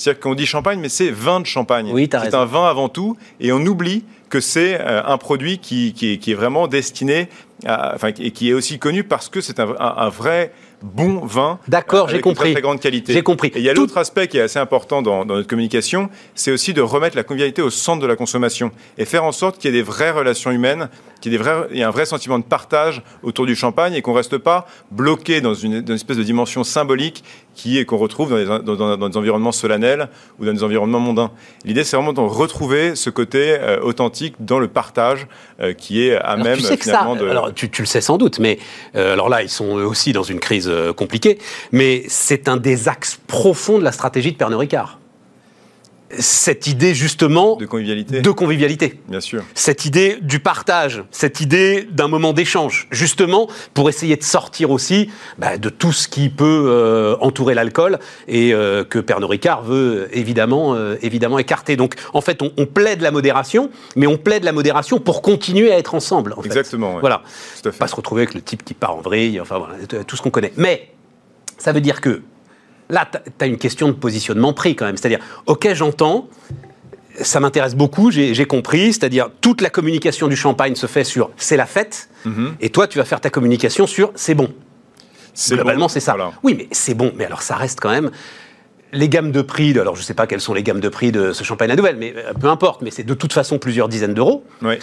C'est-à-dire qu'on dit champagne, mais c'est vin de champagne. Oui, c'est un vin avant tout, et on oublie que c'est euh, un produit qui, qui, est, vraiment destiné, à, enfin, et qui est aussi connu parce que c'est un, vrai bon vin. D'accord, j'ai compris. Très, grande qualité. J'ai compris. Et il y a l'autre aspect qui est assez important dans, dans notre communication, c'est aussi de remettre la convivialité au centre de la consommation et faire en sorte qu'il y ait des vraies relations humaines qu'il y, ait un vrai sentiment de partage autour du champagne et qu'on ne reste pas bloqué dans une, espèce de dimension symbolique qui est qu'on retrouve dans des, environnements solennels ou dans des environnements mondains. L'idée, c'est vraiment de retrouver ce côté euh, authentique dans le partage euh, qui est à même tu finalement de... Alors, tu, le sais sans doute, mais euh, alors là, ils sont aussi dans une crise compliquée, mais c'est un des axes profonds de la stratégie de Pernod Ricard cette idée justement de convivialité. De convivialité. Bien sûr. Cette idée du partage, cette idée d'un moment d'échange, justement pour essayer de sortir aussi bah, de tout ce qui peut euh, entourer l'alcool et euh, que Pernod Ricard veut évidemment, euh, évidemment écarter. Donc en fait, on, plaide la modération, mais on plaide la modération pour continuer à être ensemble. Exactement. Voilà. Pas se retrouver avec le type qui part en vrille, enfin voilà, tout ce qu'on connaît. Mais ça veut dire que Là, tu as une question de positionnement pris quand même. C'est-à-dire, OK, j'entends, ça m'intéresse beaucoup, j'ai compris, c'est-à-dire toute la communication du champagne se fait sur c'est la fête, mhm. et toi tu vas faire ta communication sur c'est bon. Globalement, c'est ça. Oui, mais c'est bon, mais alors ça reste quand même les gammes de prix, alors je ne sais pas quelles sont les gammes de prix de ce champagne à nouvelle, mais euh, peu importe, mais c'est de toute façon plusieurs dizaines d'euros. Oui.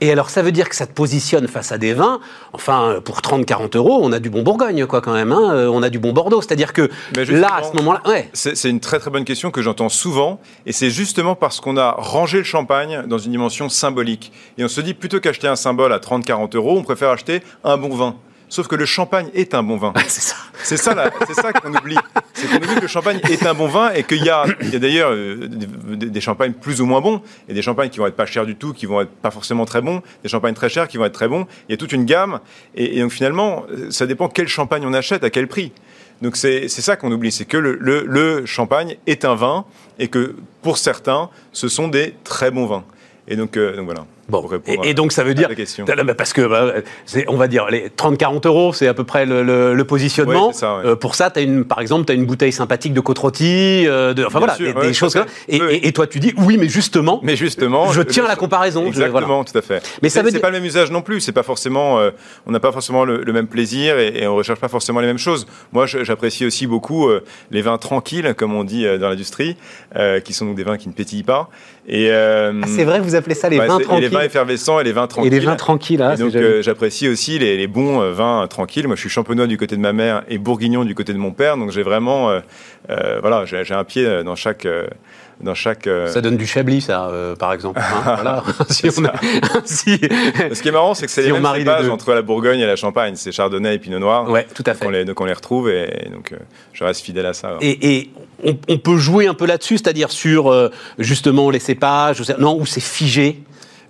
Et alors, ça veut dire que ça te positionne face à des vins. Enfin, pour 30-40 euros, on a du bon Bourgogne, quoi, quand même. Hein. Euh, on a du bon Bordeaux. C'est-à-dire que là, à ce moment-là, ouais. C'est une très très bonne question que j'entends souvent, et c'est justement parce qu'on a rangé le champagne dans une dimension symbolique. Et on se dit, plutôt qu'acheter un symbole à 30-40 euros, on préfère acheter un bon vin. Sauf que le champagne est un bon vin. C'est ça. C'est ça, la- c'est ça qu'on oublie. C'est qu'on oublie que le champagne est un bon vin et qu'il y a, il y a d'ailleurs euh, des, des champagnes plus ou moins bons. Il y a des champagnes qui vont être pas chers du tout, qui vont être pas forcément très bons. Des champagnes très chers qui vont être très bons. Il y a toute une gamme. Et, et donc finalement, euh, ça dépend quel champagne on achète, à quel prix. Donc c'est c'est ça qu'on oublie, c'est que le, le- le champagne est un vin et que pour certains, ce sont des très bons vins. Et donc, euh, donc voilà. Bon, et, et donc ça veut dire. Bah, parce que bah, on va dire les 30-40 euros, c'est à peu près le, le- le positionnement. Ça, ouais. Euh, pour ça, as une, par exemple, tu as une bouteille sympathique de côte rôtie, euh, de, enfin Bien voilà, sûr, des, ouais, des choses comme ça. Et, Oui, et- et toi, tu dis oui, mais justement, Mais justement, je tiens à la comparaison. je- Exactement, voilà. tout à fait. Mais ça C'est- veut dire- pas le même usage non plus. C'est pas forcément, euh, on n'a pas forcément le, le même plaisir et, et on recherche pas forcément les mêmes choses. Moi, j'apprécie aussi beaucoup euh, les vins tranquilles, comme on dit euh, dans l'industrie, euh, qui sont donc des vins qui ne pétillent pas. Et euh, Ah, c'est vrai, vous appelez ça les ouais, vins tranquilles. Vins effervescents et les vins Et tranquilles. les vins tranquilles, là. Et donc euh, j'apprécie aussi les, les bons euh, vins tranquilles. Moi, je suis champenois du côté de ma mère et bourguignon du côté de mon père, donc j'ai vraiment, euh, euh, voilà, j'ai un pied dans chaque, euh, dans chaque. euh, ça donne du chablis, ça, euh, par exemple. hein, voilà. si on a- si- Ce qui est marrant, c'est que c'est Si les mêmes cépages entre la Bourgogne et la Champagne. C'est Chardonnay et Pinot Noir. Ouais, tout à Donc on fait. les, donc on les retrouve et donc euh, je reste fidèle à ça. alors. Et, et on, on peut jouer un peu là-dessus, c'est-à-dire sur euh, justement les cépages, non, où c'est figé?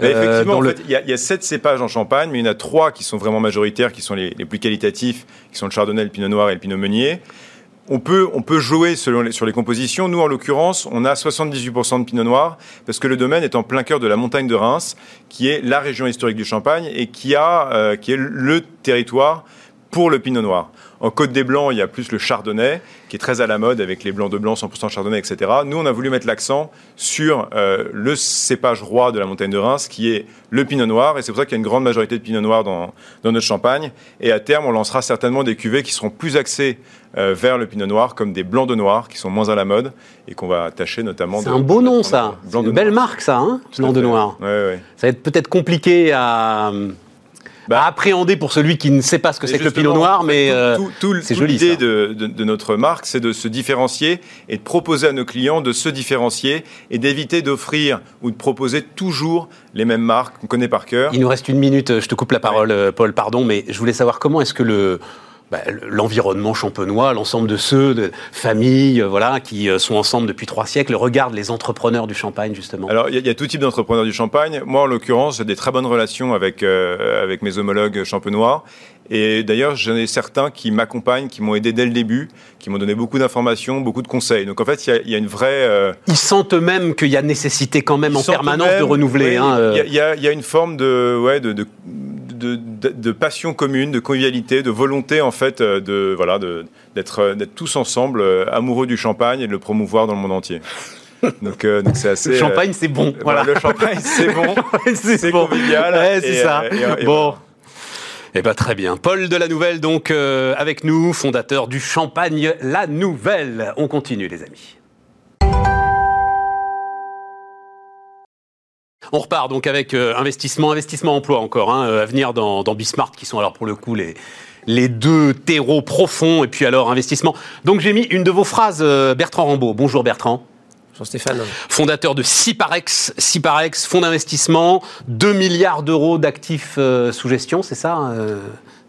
Mais euh, effectivement, en le- fait, il y, a- il y a sept cépages en Champagne, mais il y en a trois qui sont vraiment majoritaires, qui sont les, les plus qualitatifs, qui sont le Chardonnay, le Pinot Noir et le Pinot Meunier. On peut, on peut jouer selon les- sur les compositions. Nous, en l'occurrence, on a 78% de Pinot Noir, parce que le domaine est en plein cœur de la montagne de Reims, qui est la région historique du Champagne et qui, a, euh, qui est le territoire pour le Pinot Noir. En Côte des Blancs, il y a plus le Chardonnay, qui est très à la mode avec les blancs de blanc, 100% Chardonnay, etc. Nous, on a voulu mettre l'accent sur euh, le cépage roi de la montagne de Reims, qui est le Pinot Noir. Et c'est pour ça qu'il y a une grande majorité de Pinot Noir dans, dans notre champagne. Et à terme, on lancera certainement des cuvées qui seront plus axées euh, vers le Pinot Noir, comme des blancs de noir, qui sont moins à la mode et qu'on va tâcher notamment C'est un beau nom, ça. C'est une de belle noir. marque, ça, hein Blanc de noir. Ouais, ouais. Ça va être peut-être compliqué à, Bah, à appréhender pour celui qui ne sait pas ce que c'est que le Pinot justement, Noir, mais tout- euh, tout- tout- c'est joli, L'idée de- de notre marque, c'est de se différencier et de proposer à nos clients de se différencier et d'éviter d'offrir ou de proposer toujours les mêmes marques qu'on connaît par cœur. il nous reste une minute. Je te coupe la parole, euh, Paul, pardon, mais je voulais savoir comment est-ce que le bah, l'environnement champenois, l'ensemble de ceux, de familles, euh, voilà, qui euh, sont ensemble depuis trois siècles, regardent les entrepreneurs du champagne, justement. Alors, il y, y a tout type d'entrepreneurs du champagne. Moi, en l'occurrence, j'ai des très bonnes relations avec, euh, avec mes homologues champenois. Et d'ailleurs, j'en ai certains qui m'accompagnent, qui m'ont aidé dès le début, qui m'ont donné beaucoup d'informations, beaucoup de conseils. Donc, en fait, il y a, il y a une vraie... euh, Ils sentent eux-mêmes qu'il y a nécessité quand même Ils en permanence de renouveler. oui, hein, Il y euh. a- il y, a- il y a une forme de, ouais, de, de, de, de- de passion commune, de convivialité, de volonté en fait euh, de voilà d'être tous ensemble amoureux du champagne et de le promouvoir dans le monde entier. Donc euh, donc assez. Le euh, champagne, c'est bon. voilà, le champagne c'est bon, c'est bon. convivial. Ouais, c'est ça. et- et bon. Eh ben très bien. Paul de la Nouvelle, donc euh, avec nous, fondateur du Champagne La Nouvelle. On continue, les amis. On repart donc avec euh, investissement, investissement, emploi encore, hein, euh, à venir dans, dans Bismart, qui sont alors pour le coup les, deux terreaux profonds, et puis alors investissement. Donc j'ai mis une de vos phrases, Bertrand Rambaud. Bonjour Bertrand Jean-Stéphane. fondateur de Ciparex, Ciparex, fonds d'investissement, 2 milliards d'euros d'actifs euh, sous gestion, c'est ça, euh,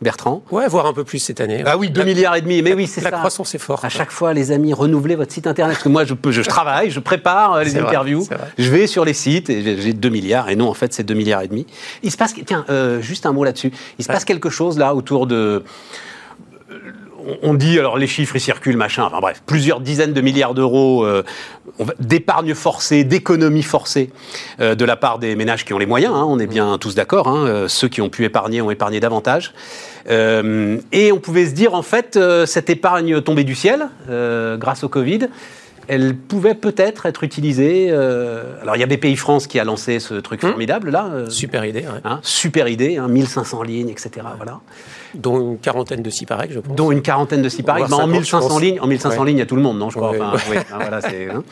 Bertrand? Ouais, voire un peu plus cette année. Ah oui, 2 La- milliards et demi, mais oui, c'est La ça. croissance est forte. À chaque fois, les amis, renouvelez votre site internet. Parce que moi, je, peux, je, travaille, je prépare euh, les interviews. vrai. je vais sur les sites et j'ai- j'ai 2 milliards. Et non, en fait, c'est 2 milliards et demi. Il se passe, tiens, euh, juste un mot là-dessus. Il se Ouais. passe quelque chose là autour de. On- dit, alors les chiffres, ils circulent, machin, enfin bref, plusieurs dizaines de milliards d'euros euh, d'épargne forcée, d'économie forcée euh, de la part des ménages qui ont les moyens, hein, on est bien tous d'accord, hein, euh, ceux qui ont pu épargner ont épargné davantage. Euh, et on pouvait se dire, en fait, cette épargne tombée du ciel, grâce au Covid, elle pouvait peut-être être utilisée. euh, alors il y a BPI France qui a lancé ce truc Hum. formidable là. euh, Super idée, ouais. hein, super idée, hein, 1500 lignes, etc. Voilà. Dont une quarantaine de SIPAREC, je pense. Dont une quarantaine de SIPAREC. Voire Mais en 50, je 1500 pense. lignes, en 1500 Ouais. lignes, il y a tout le monde, non, je crois. Ouais. Enfin, oui, hein, voilà, hein.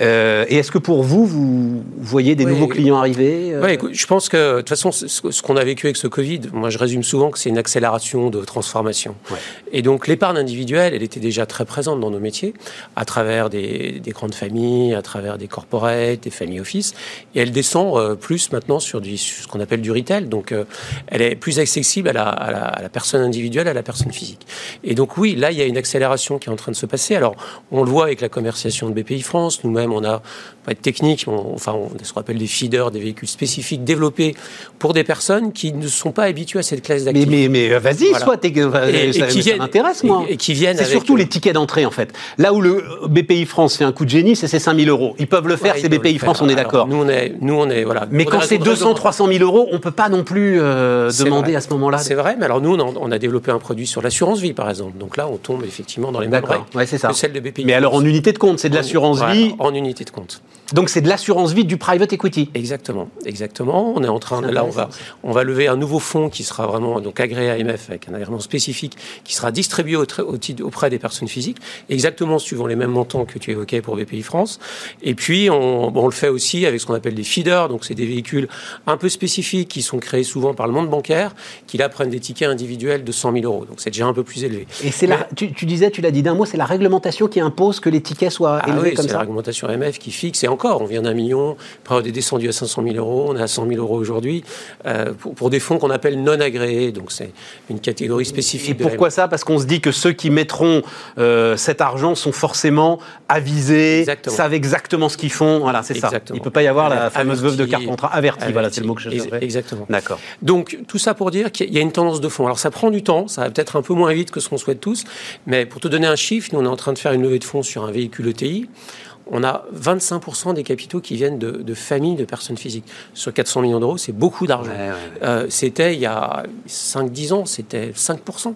Euh, et est-ce que pour vous, vous voyez des Ouais. nouveaux clients arriver euh, Ouais, écoute, je pense que de toute façon, ce ce qu'on a vécu avec ce Covid, moi je résume souvent que c'est une accélération de transformation. Ouais. Et donc l'épargne individuelle, elle était déjà très présente dans nos métiers, à travers des, des grandes familles, à travers des corporates, des family office, et elle descend euh, plus maintenant sur, du, sur ce qu'on appelle du retail. Donc euh, elle est plus accessible à la, à, la, à la personne individuelle, à la personne physique. Et donc oui, là il y a une accélération qui est en train de se passer. Alors on le voit avec la commercialisation de BPI France. Nous-mêmes, on a pas être technique, on, enfin on a ce qu'on appelle des feeders, des véhicules spécifiques développés pour des personnes qui ne sont pas habituées à cette classe d'actifs. mais, mais vas-y, Voilà. soit Et- et ça, qui viennent- m'intéresse, moi. et- et qui viennent C'est surtout euh, les tickets d'entrée, en fait. Là où le BPI France fait un coup de génie, c'est ces 5000 euros. Ils peuvent le faire, Ouais, c'est BPI France, faire. on est d'accord. Nous on est, nous on est voilà. Mais quand c'est raisons de 200, 300 000 euros, on peut pas non plus euh, demander vrai. à ce moment-là. C'est vrai, mais alors nous, on on a développé un produit sur l'assurance vie, par exemple. Donc là, on tombe effectivement dans les mêmes règles ouais, c'est ça. que celles de BPI. Mais alors en unité de compte, c'est de l'assurance voilà, vie. en unité de compte. Donc c'est de l'assurance vie du private equity. Exactement, exactement. On est en train, C'est là, on va, on va lever un nouveau fonds qui sera vraiment donc agréé à AMF avec un agrément spécifique qui sera distribué au, au titre- auprès des personnes physiques, exactement suivant les mêmes montants que tu évoquais pour BPI France. Et puis on, on le fait aussi avec ce qu'on appelle des feeders, donc c'est des véhicules un peu spécifiques qui sont créés souvent par le monde bancaire, qui là prennent des tickets individuels de 100 000 euros. Donc c'est déjà un peu plus élevé. Et c'est la, tu, tu disais, tu l'as dit d'un mot, c'est la réglementation qui impose que les tickets soient Ah élevés oui, comme c'est la ça. réglementation AMF qui fixe, et encore, on vient d'un million, après on est descendu à 500 000 euros, on est à 100 000 euros aujourd'hui, euh, pour, pour des fonds qu'on appelle non agréés, donc c'est une catégorie spécifique. Et de pourquoi ça? Parce qu'on se dit que ceux qui mettront euh, cet argent sont forcément avisés, Exactement. savent exactement ce qu'ils font. Voilà, c'est ça. Il peut pas y avoir la Averti- fameuse veuve de Carpentras avertie. Voilà, c'est le mot que je cherchais. Exactement. D'accord. Donc, tout ça pour dire qu'il y a une tendance de fond. Alors, ça prend du temps, ça va peut-être un peu moins vite que ce qu'on souhaite tous, mais pour te donner un chiffre, nous, on est en train de faire une levée de fonds sur un véhicule ETI. On a 25% des capitaux qui viennent de, de familles de personnes physiques. Sur 400 millions d'euros, c'est beaucoup d'argent. Ouais, ouais, ouais. Euh, c'était il y a 5-10 ans, c'était 5%.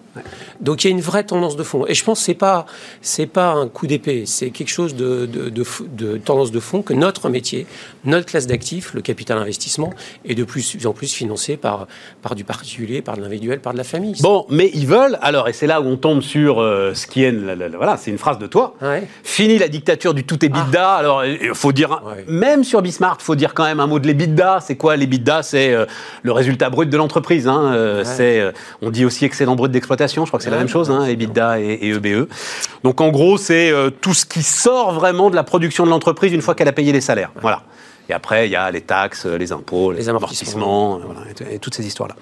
Donc il y a une vraie tendance de fond. Et je pense que ce n'est pas, c'est pas un coup d'épée, c'est quelque chose de, de, tendance de fond que notre métier, notre classe d'actifs, le capital investissement, est de plus en plus financé par, par du particulier, par de l'individuel, par de la famille. Bon, mais ils veulent, alors, et c'est là où on tombe sur euh, ce qui est, voilà, c'est une phrase de toi. Fini la dictature du tout EBITDA. Alors, il faut dire, Ah. Ouais. même sur Bismarck, faut dire quand même un mot de l'EBITDA. C'est quoi l'EBITDA C'est euh, le résultat brut de l'entreprise. hein. Euh, Ouais. C'est, euh, on dit aussi excédent brut d'exploitation. Je crois que c'est la même chose, hein, EBITDA et, et EBE. Donc, en gros, c'est tout ce qui sort vraiment de la production de l'entreprise une fois qu'elle a payé les salaires. Voilà. Et après, il y a les taxes, les impôts, les, Les amortissements, euh, voilà, et toutes ces histoires-là.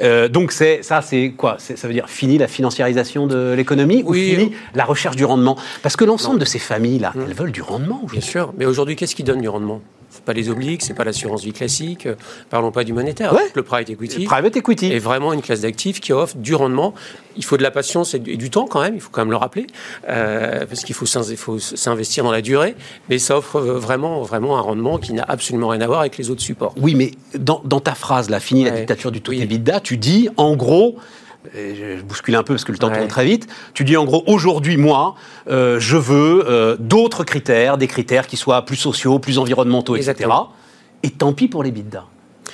Euh, donc, c'est, ça, c'est quoi? Ça veut dire fini la financiarisation de l'économie ou fini euh, la recherche du rendement? Parce que l'ensemble de ces familles-là, elles veulent du rendement. Bien sûr. Mais aujourd'hui, qu'est-ce qui donne du rendement? Pas les obliques, c'est pas l'assurance vie classique. Parlons pas du monétaire. Ouais. Le private equity. Private equity. est vraiment une classe d'actifs qui offre du rendement. Il faut de la patience et du, temps quand même, il faut quand même le rappeler, euh, parce qu'il faut s'investir dans la durée, mais ça offre euh, vraiment, vraiment un rendement qui n'a absolument rien à voir avec les autres supports. Oui, mais dans, dans ta phrase, là, fini la Ouais. dictature du tout Oui. EBITDA, tu dis, en gros, et je, bouscule un peu parce que le temps Ouais. tourne très vite, tu dis en gros, aujourd'hui, moi, euh, je veux euh, d'autres critères, des critères qui soient plus sociaux, plus environnementaux, etc. Et tant pis pour les bidas.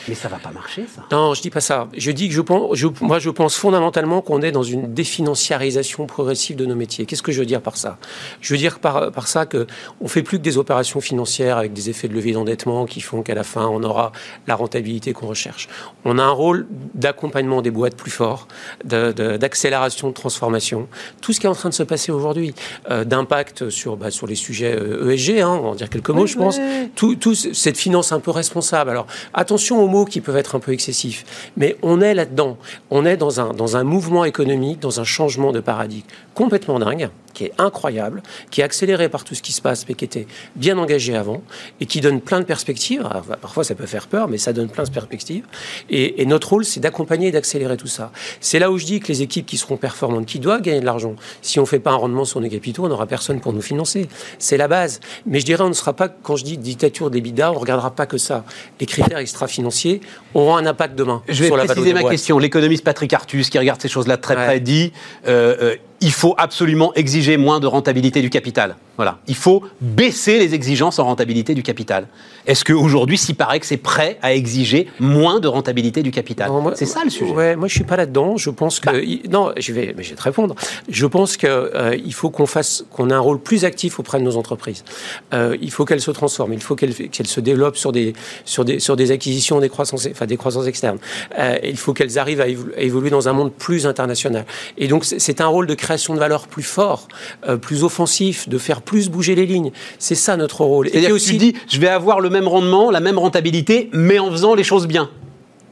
Mais ça va pas marcher, ça. Non, je dis pas ça. Je dis que je pense, je- moi, je pense fondamentalement qu'on est dans une définanciarisation progressive de nos métiers. Qu'est-ce que je veux dire par ça? Je veux dire par, par ça que on fait plus que des opérations financières avec des effets de levier d'endettement qui font qu'à la fin on aura la rentabilité qu'on recherche. On a un rôle d'accompagnement des boîtes plus fort, de- de- d'accélération de, transformation. Tout ce qui est en train de se passer aujourd'hui, euh, d'impact sur bah, sur les sujets euh, ESG, hein, on va en dire quelques mots, je pense. Tout, tout ce- cette finance un peu responsable. Alors attention aux mots qui peuvent être un peu excessifs, mais on est là-dedans. On est dans un, dans un mouvement économique, dans un changement de paradigme complètement dingue, qui est incroyable, qui est accéléré par tout ce qui se passe, mais qui était bien engagé avant, et qui donne plein de perspectives. Alors, bah, parfois, ça peut faire peur, mais ça donne plein de perspectives. Et, et notre rôle, c'est d'accompagner et d'accélérer tout ça. C'est là où je dis que les équipes qui seront performantes, qui doivent gagner de l'argent, si on ne fait pas un rendement sur nos capitaux, on n'aura personne pour nous financer. C'est la base. Mais je dirais, on ne sera pas, quand je dis dictature des bidas, on ne regardera pas que ça. Les critères extra-financiers auront un impact demain Je vais sur la préciser ma boîtes. question. L'économiste Patrick Artus, qui regarde ces choses-là très Ouais. près, dit euh, euh, il faut absolument exiger moins de rentabilité du capital. Voilà. Il faut baisser les exigences en rentabilité du capital. Est-ce qu'aujourd'hui, s'il paraît que c'est prêt à exiger moins de rentabilité du capital C'est ça le sujet. Ouais, moi je suis pas là-dedans. Je pense que Bah. non, je vais, mais je vais te répondre. Je pense que euh, faut qu'on fasse, qu'on ait un rôle plus actif auprès de nos entreprises. Euh, il faut qu'elles se transforment. Il faut qu'elles qu'elles se développent sur des sur des sur des acquisitions, des croissances, enfin des croissances externes. Euh, il faut qu'elles arrivent à, évolu- à évoluer dans un monde plus international. Et donc c'est- c'est un rôle de création de valeur plus fort, euh, plus offensif, de faire plus bouger les lignes. C'est ça notre rôle. Et C'est-à-dire puis que tu dis, je vais avoir le même rendement, la même rentabilité, mais en faisant les choses bien.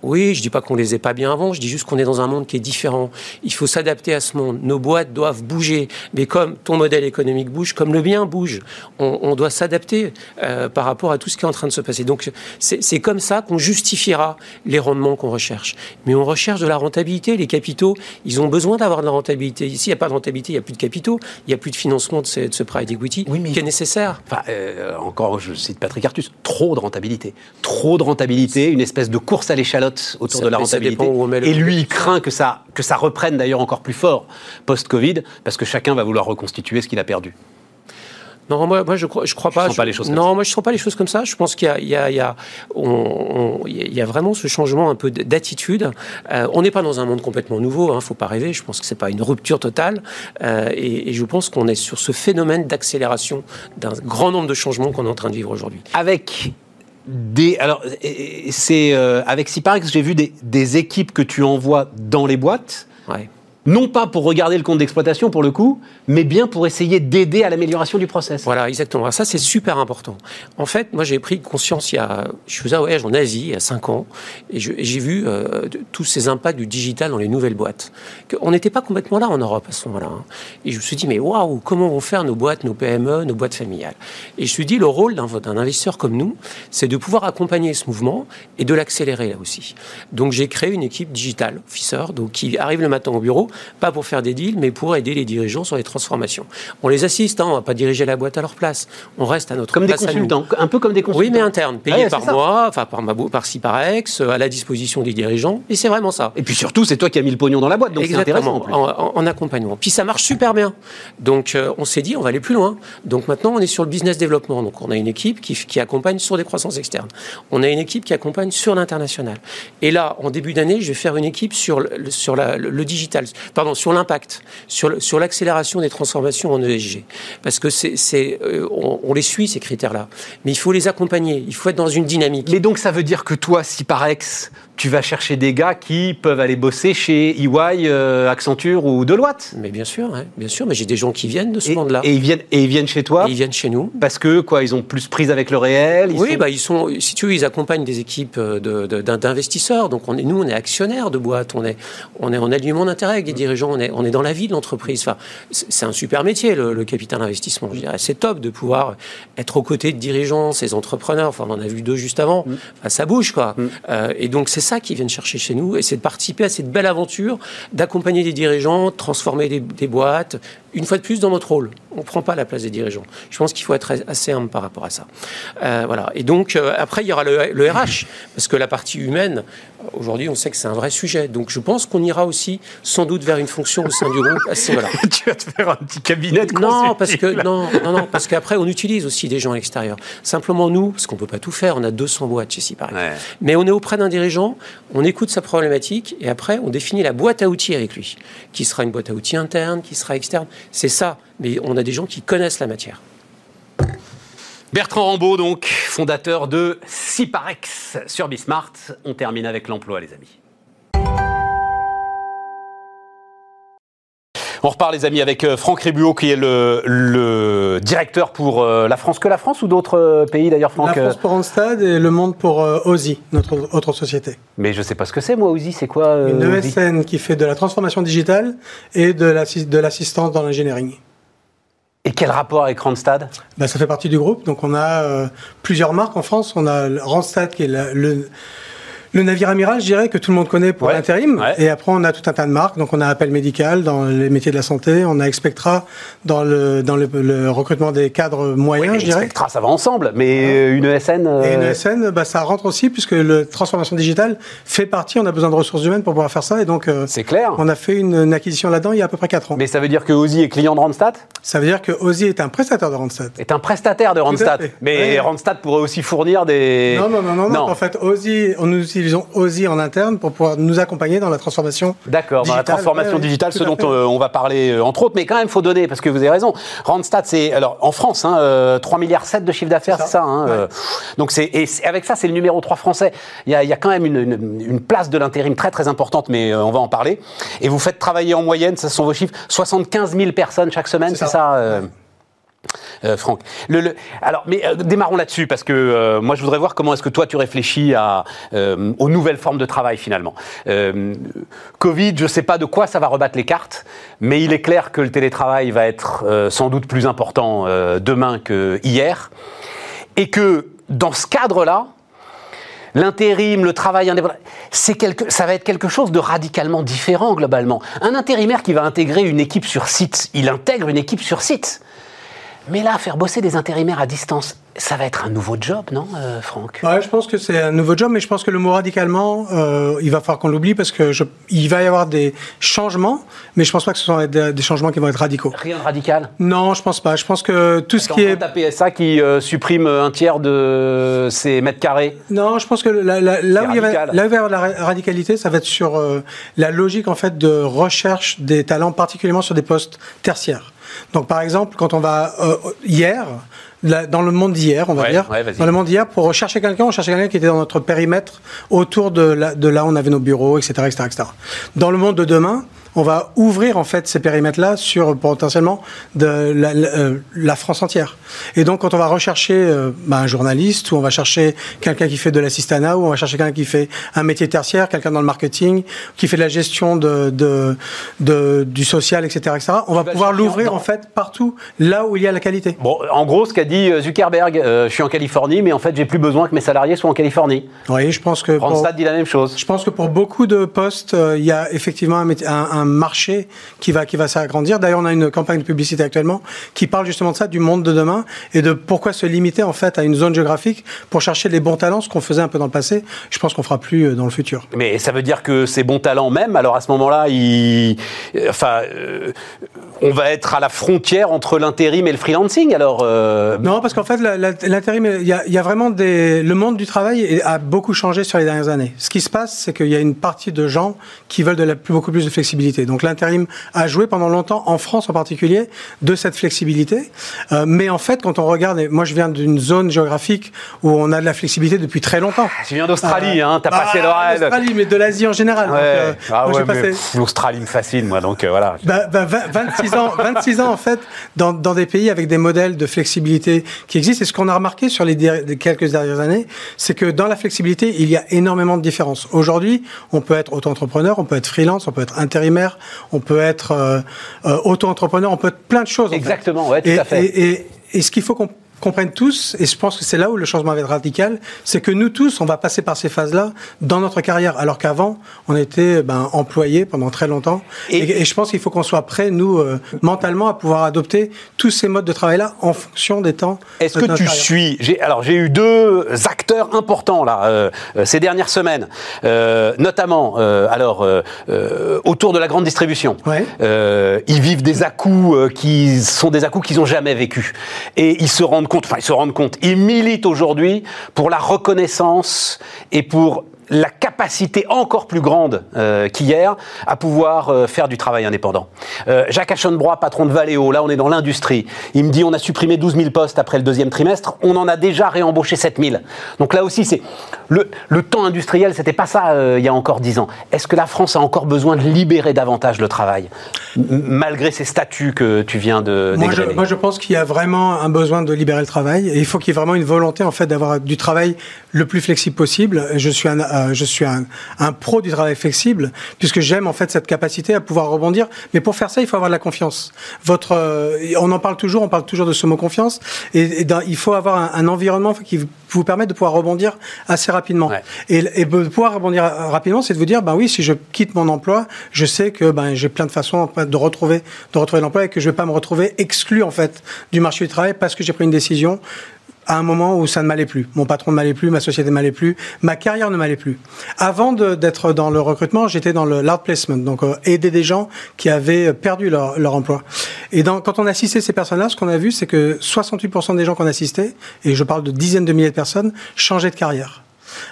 Oui, je dis pas qu'on les ait pas bien avant, je dis juste qu'on est dans un monde qui est différent. Il faut s'adapter à ce monde. Nos boîtes doivent bouger, mais comme ton modèle économique bouge, comme le bien bouge, on, on doit s'adapter euh, par rapport à tout ce qui est en train de se passer. Donc c'est comme ça qu'on justifiera les rendements qu'on recherche. Mais on recherche de la rentabilité. Les capitaux, ils ont besoin d'avoir de la rentabilité. Ici, il n'y a pas de rentabilité, il n'y a plus de capitaux, il n'y a plus de financement de ce, de ce private equity Oui, mais qui est nécessaire. Enfin, euh, encore, je cite Patrick Artus, trop de rentabilité. Trop de rentabilité, une espèce de course à l'échalote autour Ça- de la rentabilité. Et lui, il craint que ça, que ça reprenne d'ailleurs encore plus fort post-Covid, parce que chacun va vouloir reconstituer ce qu'il a perdu. Non, moi, moi je crois, je crois pas. sens pas les choses comme non, ça. moi je sens pas les choses comme ça. Je pense qu'il y a, il y a, il y a, on- on- il y a vraiment ce changement un peu d'attitude. Euh, on n'est pas dans un monde complètement nouveau. Hein, faut pas rêver. Je pense que c'est pas une rupture totale. Euh, et, et je pense qu'on est sur ce phénomène d'accélération d'un grand nombre de changements qu'on est en train de vivre aujourd'hui. Avec des. Alors, c'est. euh, avec Ciparex, j'ai vu des, équipes que tu envoies dans les boîtes. Non pas pour regarder le compte d'exploitation pour le coup, mais bien pour essayer d'aider à l'amélioration du process. Voilà, exactement. Ça, c'est super important. En fait, moi, j'ai pris conscience il y a, je faisais un voyage en Asie il y a cinq ans, et j'ai vu euh, tous ces impacts du digital dans les nouvelles boîtes. On n'était pas complètement là en Europe à ce moment-là. hein. Et je me suis dit, mais waouh, comment vont faire nos boîtes, nos PME, nos boîtes familiales? Et je me suis dit, le rôle d'un investisseur comme nous, c'est de pouvoir accompagner ce mouvement et de l'accélérer là aussi. Donc, j'ai créé une équipe digital officer, donc qui arrive le matin au bureau, pas pour faire des deals, mais pour aider les dirigeants sur les transformations. On les assiste, hein, on va pas diriger la boîte à leur place. On reste à notre Comme des place à nous. consultants, un peu comme des consultants. Oui, mais interne, payé Ouais, par c'est ça. moi, enfin par ma par Ciparex, euh, à la disposition des dirigeants, et c'est vraiment ça. Et puis surtout, c'est toi qui as mis le pognon dans la boîte, donc c'est intéressant. En plus. en, en- en accompagnement. Puis ça marche super bien. Donc euh, on s'est dit, on va aller plus loin. Donc maintenant, on est sur le business développement. Donc on a une équipe qui, qui accompagne sur des croissances externes. On a une équipe qui accompagne sur l'international. Et là, en début d'année, je vais faire une équipe sur le, le- sur la- le, le digital, pardon, sur l'impact, sur, l'accélération des transformations en ESG. Parce que c'est, euh, on, on les suit ces critères-là, mais il faut les accompagner. Il faut être dans une dynamique. Mais donc ça veut dire que toi, si par ex, tu vas chercher des gars qui peuvent aller bosser chez EY, euh, Accenture ou Deloitte. Mais bien sûr, hein, bien sûr. Mais j'ai des gens qui viennent de ce monde-là. et ils viennent, et ils viennent chez toi Et ils viennent chez nous. parce que quoi, ils ont plus prise avec le réel. ils Oui, sont- bah, ils sont, si tu veux, ils accompagnent des équipes euh, de- de- d'investisseurs. Donc, on est, nous, on est actionnaires de boîtes, on est, on est en alignement d'intérêt des dirigeants, on est, on est dans la vie de l'entreprise. Enfin, c'est un super métier, le, le capital investissement. Je dirais, c'est top de pouvoir être aux côtés de dirigeants, ces entrepreneurs. Enfin, on en a vu deux juste avant. Enfin, ça bouge, quoi. Euh, et donc, c'est ça qu'ils viennent chercher chez nous, et c'est de participer à cette belle aventure, d'accompagner des dirigeants, transformer des, des boîtes. Une fois de plus, dans notre rôle, on ne prend pas la place des dirigeants. Je pense qu'il faut être assez humble par rapport à ça. Euh, voilà. Et donc, euh, après, il y aura le, le RH, parce que la partie humaine, aujourd'hui, on sait que c'est un vrai sujet. Donc, je pense qu'on ira aussi, sans doute, vers une fonction au sein du groupe. assez- voilà. tu vas te faire un petit cabinet de Non, parce que non, non, non, parce qu'après on utilise aussi des gens à l'extérieur. Simplement nous, parce qu'on peut pas tout faire, on a 200 boîtes chez Ciparex. Ouais. Mais on est auprès d'un dirigeant, on écoute sa problématique et après on définit la boîte à outils avec lui, qui sera une boîte à outils interne, qui sera externe. C'est ça. Mais on a des gens qui connaissent la matière. Bertrand Rambaud, donc, fondateur de Ciparex sur Bismart. On termine avec l'emploi, les amis. On repart, les amis, avec euh, Franck Rébuot, qui est le, le directeur pour euh, la France. Que la France ou d'autres euh, pays, d'ailleurs, La Franck France pour Randstad et Le Monde pour OSI, notre autre société. Mais je sais pas ce que c'est, moi, Ouzi. C'est quoi euh, Une ESN qui fait de la transformation digitale et de l'assi- de l'assistance dans l'ingénierie. Et quel rapport avec Randstad? Ben, ça fait partie du groupe. Donc on a euh, plusieurs marques en France. On a Randstad qui est la- le, Le navire amiral, je dirais que tout le monde connaît pour Ouais. l'intérim. Ouais. Et après, on a tout un tas de marques. Donc, on a Appel Médical dans les métiers de la santé. On a Expectra dans le, dans le, le recrutement des cadres moyens, je dirais. Spectra, ça va ensemble, mais une ESN. euh, Et une ESN, bah, ça rentre aussi puisque la transformation digitale fait partie. On a besoin de ressources humaines pour pouvoir faire ça. Et donc, euh, C'est clair. on a fait une, une acquisition là-dedans il y a à peu près 4 ans. Mais ça veut dire que Ozzy est client de Randstad? Ça veut dire que Ozzy est un prestataire de Randstad. Est un prestataire de Randstad. Mais Ouais. Randstad pourrait aussi fournir des. Non, non, non, non, non. En fait, Ozzy, on nous utilisons Ozzy en interne pour pouvoir nous accompagner dans la transformation. D'accord, dans la transformation Ouais, digitale, ce dont euh, on va parler euh, entre autres, mais quand même, faut donner, parce que vous avez raison. Randstad, c'est alors en France, hein, euh, 3 milliards 7 de chiffre d'affaires, C'est ça. ça. hein, Ouais. donc c'est et avec ça, c'est le numéro 3 français. Il y a, il y a quand même une, une- une place de l'intérim très très importante, mais on va en parler. Et vous faites travailler en moyenne, ce sont vos chiffres, 75 000 personnes chaque semaine, c'est ça. ça. Euh, Franck. Alors, mais euh, démarrons là-dessus parce que euh, moi, je voudrais voir comment est-ce que toi tu réfléchis aux nouvelles formes de travail finalement. Covid, je sais pas de quoi ça va rebattre les cartes, mais il est clair que le télétravail va être sans doute plus important demain que hier, et que dans ce cadre-là, L'intérim, le travail indépendant, quelque, ça va être quelque chose de radicalement différent globalement. Un intérimaire qui va intégrer une équipe sur site, il intègre une équipe sur site. Mais là, faire bosser des intérimaires à distance, ça va être un nouveau job, non, euh, Franck? Ouais, je pense que c'est un nouveau job, mais je pense que le mot radicalement, euh, il va falloir qu'on l'oublie parce que je, il va y avoir des changements, mais je pense pas que ce sont des, des changements qui vont être radicaux. Rien de radical? Non, je pense pas. Je pense que tout ce qui est la PSA qui euh, supprime un tiers de ses mètres carrés. Non, je pense que la- la- là, où il y va, radical. là où il va y avoir de la ra- radicalité, ça va être sur euh, la logique en fait de recherche des talents, particulièrement sur des postes tertiaires. Donc, par exemple, quand on va euh, hier, dans le monde d'hier, on va Ouais, dire, ouais, dans le monde d'hier, pour rechercher quelqu'un, on cherchait quelqu'un qui était dans notre périmètre autour de, là- de là où on avait nos bureaux, etc., etc., etc. Dans le monde de demain, on va ouvrir en fait ces périmètres-là sur potentiellement de la, la- euh, la France entière. Et donc, quand on va rechercher euh, bah, un journaliste, ou on va chercher quelqu'un qui fait de l'assistanat, ou on va chercher quelqu'un qui fait un métier tertiaire, quelqu'un dans le marketing, qui fait de la gestion de, de, de- du social, etc., etc., on va pouvoir l'ouvrir en fait partout là où il y a la qualité. Bon, en gros, ce qu'a dit euh, Zuckerberg, euh, je suis en Californie, mais en fait, j'ai plus besoin que mes salariés soient en Californie. Oui, je pense que pour- dit la même chose. Je pense que pour beaucoup de postes, euh, il y a effectivement un, métier- un- un marché qui va, qui va s'agrandir. D'ailleurs, on a une campagne de publicité actuellement qui parle justement de ça, du monde de demain, et de pourquoi se limiter en fait à une zone géographique pour chercher les bons talents, ce qu'on faisait un peu dans le passé. Je pense qu'on fera plus euh, dans le futur. Mais ça veut dire que ces bons talents même, alors à ce moment-là, ils, enfin, euh, on va être à la frontière entre l'intérim et le freelancing. Alors, euh, Non, parce qu'en fait, l'intérim, il y a, il y a vraiment des. Le monde du travail a beaucoup changé sur les dernières années. Ce qui se passe, c'est qu'il y a une partie de gens qui veulent de la, plus, beaucoup plus de flexibilité. Donc l'intérim a joué pendant longtemps, en France en particulier, de cette flexibilité. Euh, mais en fait, quand on regarde, moi je viens d'une zone géographique où on a de la flexibilité depuis très longtemps. tu viens d'Australie, Euh, hein, t'as ah, passé l'oreille. L'Australie, mais de l'Asie en général. Ouais. euh, Ah ouais, passé- l'Australie me fascine, moi, donc voilà. bah, bah, 26 ans, 26 ans en fait, dans, dans des pays avec des modèles de flexibilité qui existent. Et ce qu'on a remarqué sur les, quelques dernières années, c'est que dans la flexibilité, il y a énormément de différences. Aujourd'hui, on peut être auto-entrepreneur, on peut être freelance, on peut être intérimaire, on peut être euh, euh, auto-entrepreneur, on peut être plein de choses. en fait. Exactement, ouais, tout et, à fait. Et, et- et ce qu'il faut qu'on comprenne tous, et je pense que c'est là où le changement va être radical, c'est que nous tous, on va passer par ces phases-là dans notre carrière, alors qu'avant, on était ben, employés pendant très longtemps. Et- Et, et je pense qu'il faut qu'on soit prêts, nous, euh, mentalement, à pouvoir adopter tous ces modes de travail-là en fonction des temps. Est-ce de que tu carrière. suis Alors j'ai eu deux acteurs importants là euh, euh, ces dernières semaines, euh, notamment alors autour de la grande distribution. Ouais. Ils vivent des à-coups euh, qui sont des à-coups qu'ils n'ont jamais vécu et ils se rendent compte. Enfin ils se rendent compte. Ils militent aujourd'hui pour la reconnaissance et pour la capacité encore plus grande euh, qu'hier à pouvoir euh, faire du travail indépendant. Euh, Jacques Aschenbrois, patron de Valeo, là on est dans l'industrie, il me dit on a supprimé 12 000 postes après le deuxième trimestre, on en a déjà réembauché 7 000. Donc là aussi, c'est le, le temps industriel, c'était pas ça euh, il y a encore 10 ans. Est-ce que la France a encore besoin de libérer davantage le travail, malgré ces statuts que tu viens de Moi je, moi, je pense qu'il y a vraiment un besoin de libérer le travail et il faut qu'il y ait vraiment une volonté en fait d'avoir du travail le plus flexible possible. Je suis un, euh, je suis un, un, pro du travail flexible, puisque j'aime en fait cette capacité à pouvoir rebondir. Mais pour faire ça, il faut avoir de la confiance. Votre, euh, on en parle toujours, on parle toujours de ce mot confiance, et, et il faut avoir un, un, environnement qui vous permette de pouvoir rebondir assez rapidement. Ouais. Et, et, de pouvoir rebondir rapidement, c'est de vous dire, ben oui, si je quitte mon emploi, je sais que ben j'ai plein de façons de retrouver, de retrouver l'emploi et que je vais pas me retrouver exclu en fait du marché du travail parce que j'ai pris une décision à un moment où ça ne m'allait plus. Mon patron ne m'allait plus, ma société ne m'allait plus, ma carrière ne m'allait plus. Avant d'être dans le recrutement, j'étais dans l'art placement, donc euh, aider des gens qui avaient perdu leur, leur emploi. Et dans, quand on assistait ces personnes-là, ce qu'on a vu, c'est que 68% des gens qu'on assistait, et je parle de dizaines de milliers de personnes, changeaient de carrière.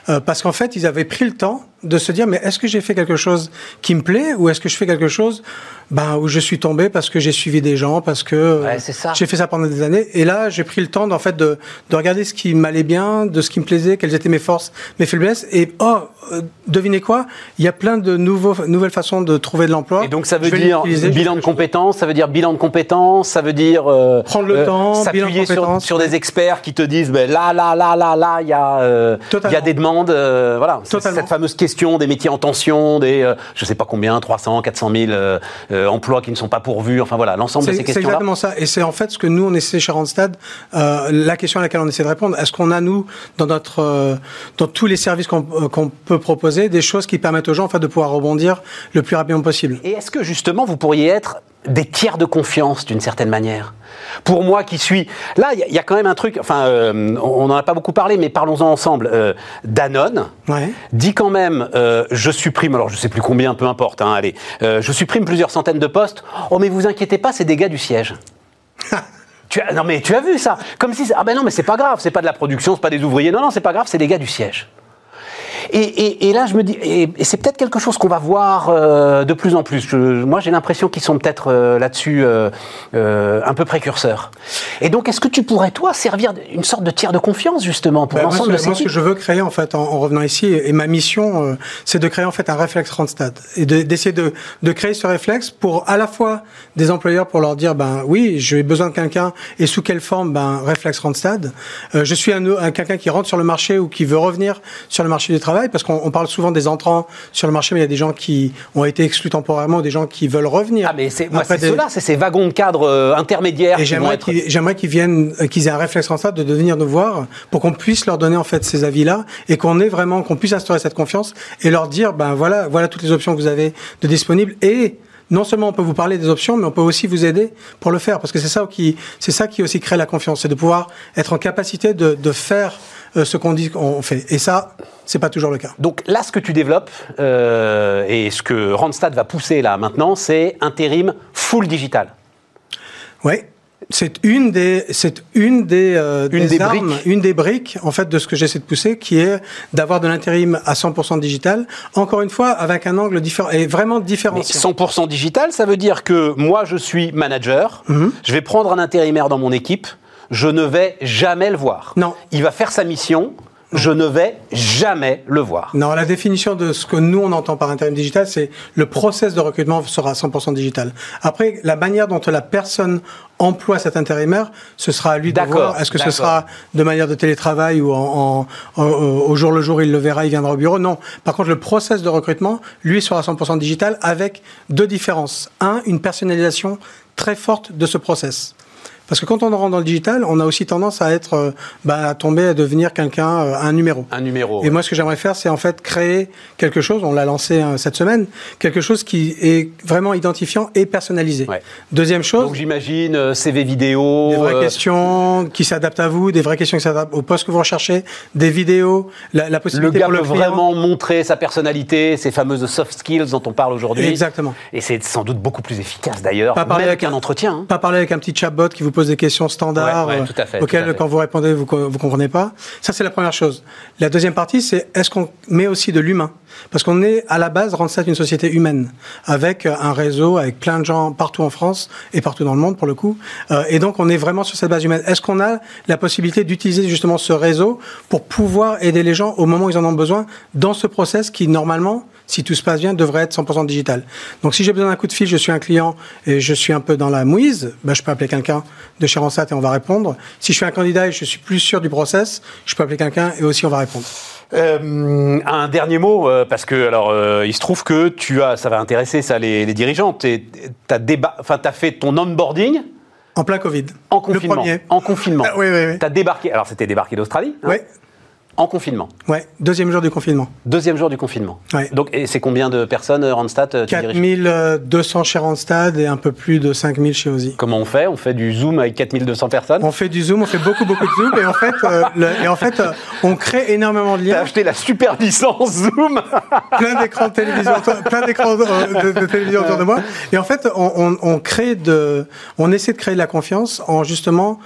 Euh, parce qu'en fait, ils avaient pris le temps de se dire mais est-ce que j'ai fait quelque chose qui me plaît ou est-ce que je fais quelque chose ben, où je suis tombé parce que j'ai suivi des gens, parce que ouais, j'ai fait ça pendant des années. Et là, j'ai pris le temps en fait de, de regarder ce qui m'allait bien, de ce qui me plaisait, quelles étaient mes forces, mes faiblesses. Et oh, euh, devinez quoi? Il y a plein de nouveaux, nouvelles façons de trouver de l'emploi. Et donc ça veut dire bilan de compétences, ça veut dire bilan de compétences, ça veut dire euh, prendre le euh, temps, s'appuyer sur, sur des experts qui te disent ben, là, là, là, là, là, il y a, euh, il y a des demandes. Euh, voilà, cette fameuse question des métiers en tension, des, je sais pas combien, 300, 400 000 euh, emplois qui ne sont pas pourvus, enfin voilà, l'ensemble de ces questions-là. C'est exactement ça. Et c'est en fait ce que nous, on essaie chez Randstad, euh, la question à laquelle on essaie de répondre. Est-ce qu'on a, nous, dans, notre, euh, dans tous les services qu'on qu peut proposer, des choses qui permettent aux gens en fait, de pouvoir rebondir le plus rapidement possible? Et est-ce que justement, vous pourriez être des tiers de confiance d'une certaine manière. Pour moi qui suis... Là, il y, y, a quand même un truc, enfin, euh, on n'en a pas beaucoup parlé, mais parlons-en ensemble. Euh, Danone ouais. dit quand même, euh, je supprime, alors je sais plus combien, peu importe, hein, allez, euh, je supprime plusieurs centaines de postes. Oh mais vous inquiétez pas, c'est des gars du siège. tu as, non mais tu as vu ça Comme si... Ah ben non mais c'est pas grave, c'est pas de la production, c'est pas des ouvriers, non non c'est pas grave, c'est des gars du siège. Et, et, et, là, je me dis, et, et c'est peut-être quelque chose qu'on va voir euh, de plus en plus. Je, moi, j'ai l'impression qu'ils sont peut-être euh, là-dessus euh, un peu précurseurs. Et donc, est-ce que tu pourrais, toi, servir une sorte de tiers de confiance, justement, pour bah, l'ensemble de ces Moi, ce que je veux créer, en fait, en, en revenant ici, et ma mission, c'est de créer, en fait, un réflexe Randstad. Et d'essayer de, de, de, créer ce réflexe pour, à la fois, des employeurs pour leur dire, ben oui, j'ai besoin de quelqu'un, et sous quelle forme, ben, réflexe Randstad. je suis un, un quelqu'un qui rentre sur le marché ou qui veut revenir sur le marché du travail parce qu'on parle souvent des entrants sur le marché, mais il y a des gens qui ont été exclus temporairement, des gens qui veulent revenir. Ah, mais c'est des... cela, c'est ces wagons de cadre euh, intermédiaires. Et j'aimerais être... qu'ils qu viennent, euh, qu'ils aient un réflexe en ça de devenir nous voir pour qu'on puisse leur donner en fait ces avis-là et qu'on ait vraiment, qu'on puisse instaurer cette confiance et leur dire, ben voilà, voilà toutes les options que vous avez de disponibles et non seulement on peut vous parler des options, mais on peut aussi vous aider pour le faire, parce que c'est ça qui, c'est ça qui aussi crée la confiance, c'est de pouvoir être en capacité de, de faire ce qu'on dit qu'on fait. Et ça, c'est pas toujours le cas. Donc là, ce que tu développes euh, et ce que Randstad va pousser là maintenant, c'est intérim full digital. Oui. C'est une des, c'est une des, euh, une des, des armes, briques. une des briques en fait de ce que j'essaie de pousser, qui est d'avoir de l'intérim à 100% digital. Encore une fois, avec un angle différent et vraiment différencié. 100% digital, ça veut dire que moi, je suis manager, Mhm. mm -hmm. je vais prendre un intérimaire dans mon équipe, je ne vais jamais le voir. Non. Il va faire sa mission. Je ne vais jamais le voir. Non, la définition de ce que nous on entend par intérim digital, c'est le process de recrutement sera 100% digital. Après, la manière dont la personne emploie cet intérimaire, ce sera à lui de voir. Est-ce que ce sera de manière de télétravail ou en, en, en, au jour le jour il le verra, il viendra au bureau Non. Par contre, le process de recrutement, lui, sera 100% digital avec deux différences. Un, une personnalisation très forte de ce process. Parce que quand on rentre dans le digital, on a aussi tendance à être, euh, bah, à tomber, à devenir quelqu'un, euh, un numéro. Un numéro. Et ouais. moi, ce que j'aimerais faire, c'est en fait créer quelque chose. On l'a lancé euh, cette semaine, quelque chose qui est vraiment identifiant et personnalisé. Ouais. Deuxième chose. Donc j'imagine euh, CV vidéo. Des vraies questions qui s'adaptent à vous, des vraies questions qui s'adaptent au poste que vous recherchez, des vidéos, la, la possibilité le gars pour le peut vraiment montrer sa personnalité, ces fameuses soft skills dont on parle aujourd'hui. Exactement. Et c'est sans doute beaucoup plus efficace d'ailleurs, même avec un entretien. Hein. Pas parler avec un petit chatbot qui vous pose des questions standards ouais, ouais, fait, auxquelles, quand vous répondez, vous vous comprenez pas. Ça, c'est la première chose. La deuxième partie, c'est est-ce qu'on met aussi de l'humain? Parce qu'on est à la base Randstad une société humaine avec un réseau, avec plein de gens partout en France et partout dans le monde pour le coup. Euh, et donc, on est vraiment sur cette base humaine. Est-ce qu'on a la possibilité d'utiliser justement ce réseau pour pouvoir aider les gens au moment où ils en ont besoin dans ce process qui normalement si tout se passe bien, devrait être 100% digital. Donc si j'ai besoin d'un coup de fil, je suis un client et je suis un peu dans la mouise, bah, je peux appeler quelqu'un de chez et on va répondre. Si je suis un candidat et je suis plus sûr du process, je peux appeler quelqu'un et aussi on va répondre. Euh, un dernier mot, euh, parce que alors euh, il se trouve que tu as, ça va intéresser ça les, les dirigeants. Tu as, as fait ton onboarding en plein Covid. En confinement. Le premier. En confinement. Ah, oui, oui, oui. Tu as débarqué. Alors, c'était débarqué d'Australie hein? Oui. En confinement. Ouais, deuxième jour du confinement. Deuxième jour du confinement. Ouais. Donc, et c'est combien de personnes, euh, Randstad 4200 euh, chez Randstad et un peu plus de 5000 chez Ozzy. Comment on fait? On fait du Zoom avec 4200 personnes? On fait du Zoom, on fait beaucoup, beaucoup de Zoom. Et en fait, euh, et en fait on crée énormément de liens. T'as acheté la super licence Zoom? Plein d'écrans de télévision, plein d'écrans de, télévision autour de moi. Et en fait, on, on, on, crée de, on essaie de créer de la confiance en justement,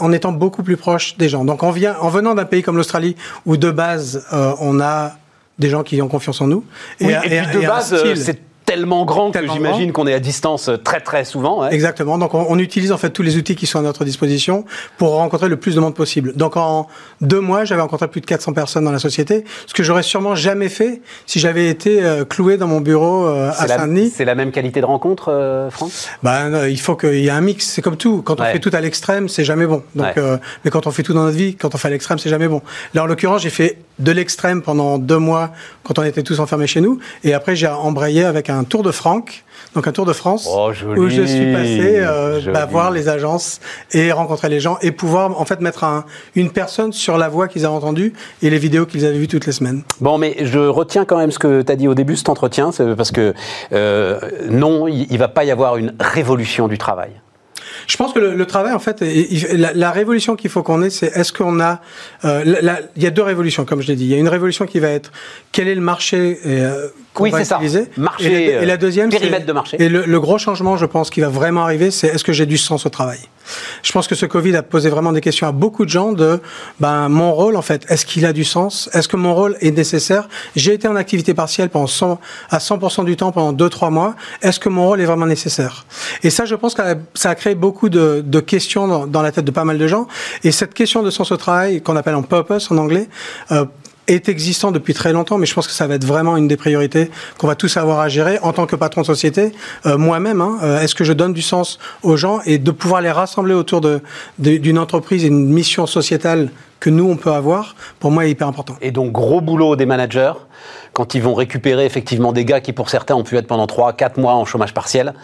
en étant beaucoup plus proche des gens. Donc, on vient, en venant d'un pays comme l'Australie, où de base, euh, on a des gens qui ont confiance en nous. Et, puis de base, euh, c'est tellement grand que j'imagine qu'on est à distance très très souvent. Exactement. Donc on, utilise en fait tous les outils qui sont à notre disposition pour rencontrer le plus de monde possible. Donc en deux mois, j'avais rencontré plus de 400 personnes dans la société, ce que j'aurais sûrement jamais fait si j'avais été euh, cloué dans mon bureau à Saint-Denis. C'est la même qualité de rencontre, Franck? Ben il faut qu'il y ait un mix. C'est comme tout. Quand on fait tout à l'extrême, c'est jamais bon. Donc, mais quand on fait tout dans notre vie, quand on fait à l'extrême, c'est jamais bon. Là en l'occurrence, j'ai fait de l'extrême pendant deux mois quand on était tous enfermés chez nous. Et après, j'ai embrayé avec un Tour de Franck, donc un Tour de France, oh, où je suis passé euh, bah, voir les agences et rencontrer les gens et pouvoir en fait mettre un, une personne sur la voix qu'ils avaient entendue et les vidéos qu'ils avaient vues toutes les semaines. Bon, mais je retiens quand même ce que tu as dit au début, cet entretien, c'est parce que euh, non, il ne va pas y avoir une révolution du travail. Je pense que le, le travail, en fait, la, la révolution qu'il faut qu'on ait, c'est est-ce qu'on a... Euh, il y a deux révolutions, comme je l'ai dit. Il y a une révolution qui va être quel est le marché euh, oui, c'est ça. Marché, et, la, deuxième, périmètre de marché. Et le, le, gros changement, je pense, qui va vraiment arriver, c'est est-ce que j'ai du sens au travail? Je pense que ce Covid a posé vraiment des questions à beaucoup de gens de ben, mon rôle, en fait, est-ce qu'il a du sens? Est-ce que mon rôle est nécessaire? J'ai été en activité partielle pendant 100, à 100% du temps pendant 2-3 mois. Est-ce que mon rôle est vraiment nécessaire? Et ça, je pense que ça a créé beaucoup de, questions dans, dans, la tête de pas mal de gens. Et cette question de sens au travail, qu'on appelle en purpose en anglais, euh, est existant depuis très longtemps, mais je pense que ça va être vraiment une des priorités qu'on va tous avoir à gérer en tant que patron de société. Euh, moi-même, hein, euh, est-ce que je donne du sens aux gens et de pouvoir les rassembler autour de, d'une entreprise et une mission sociétale que nous, on peut avoir, pour moi, est hyper important. Et donc, gros boulot des managers quand ils vont récupérer effectivement des gars qui pour certains ont pu être pendant 3 4 mois en chômage partiel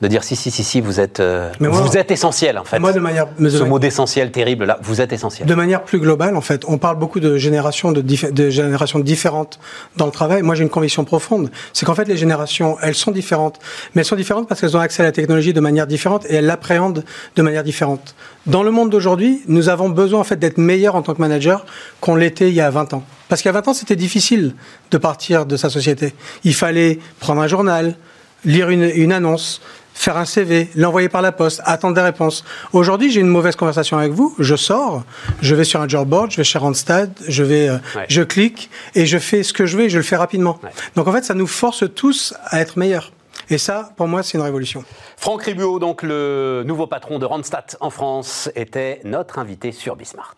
de dire si si si si vous êtes euh, vous êtes essentiel en fait. Moi de manière ce mot d'essentiel terrible là, vous êtes essentiel. De manière plus globale en fait, on parle beaucoup de générations de, de générations différentes dans le travail. Moi j'ai une conviction profonde, c'est qu'en fait les générations, elles sont différentes, mais elles sont différentes parce qu'elles ont accès à la technologie de manière différente et elles l'appréhendent de manière différente. Dans le monde d'aujourd'hui, nous avons besoin en fait d'être meilleurs en tant que manager qu'on l'était il y a 20 ans. Parce a 20 ans, c'était difficile de partir de sa société. Il fallait prendre un journal, lire une, une annonce, faire un CV, l'envoyer par la poste, attendre des réponses. Aujourd'hui, j'ai une mauvaise conversation avec vous, je sors, je vais sur un job board, je vais chez Randstad, je vais, euh, je clique et je fais ce que je veux et je le fais rapidement. Donc en fait, ça nous force tous à être meilleurs. Et ça, pour moi, c'est une révolution. Franck Ribuot, donc le nouveau patron de Randstad en France, était notre invité sur Bismart.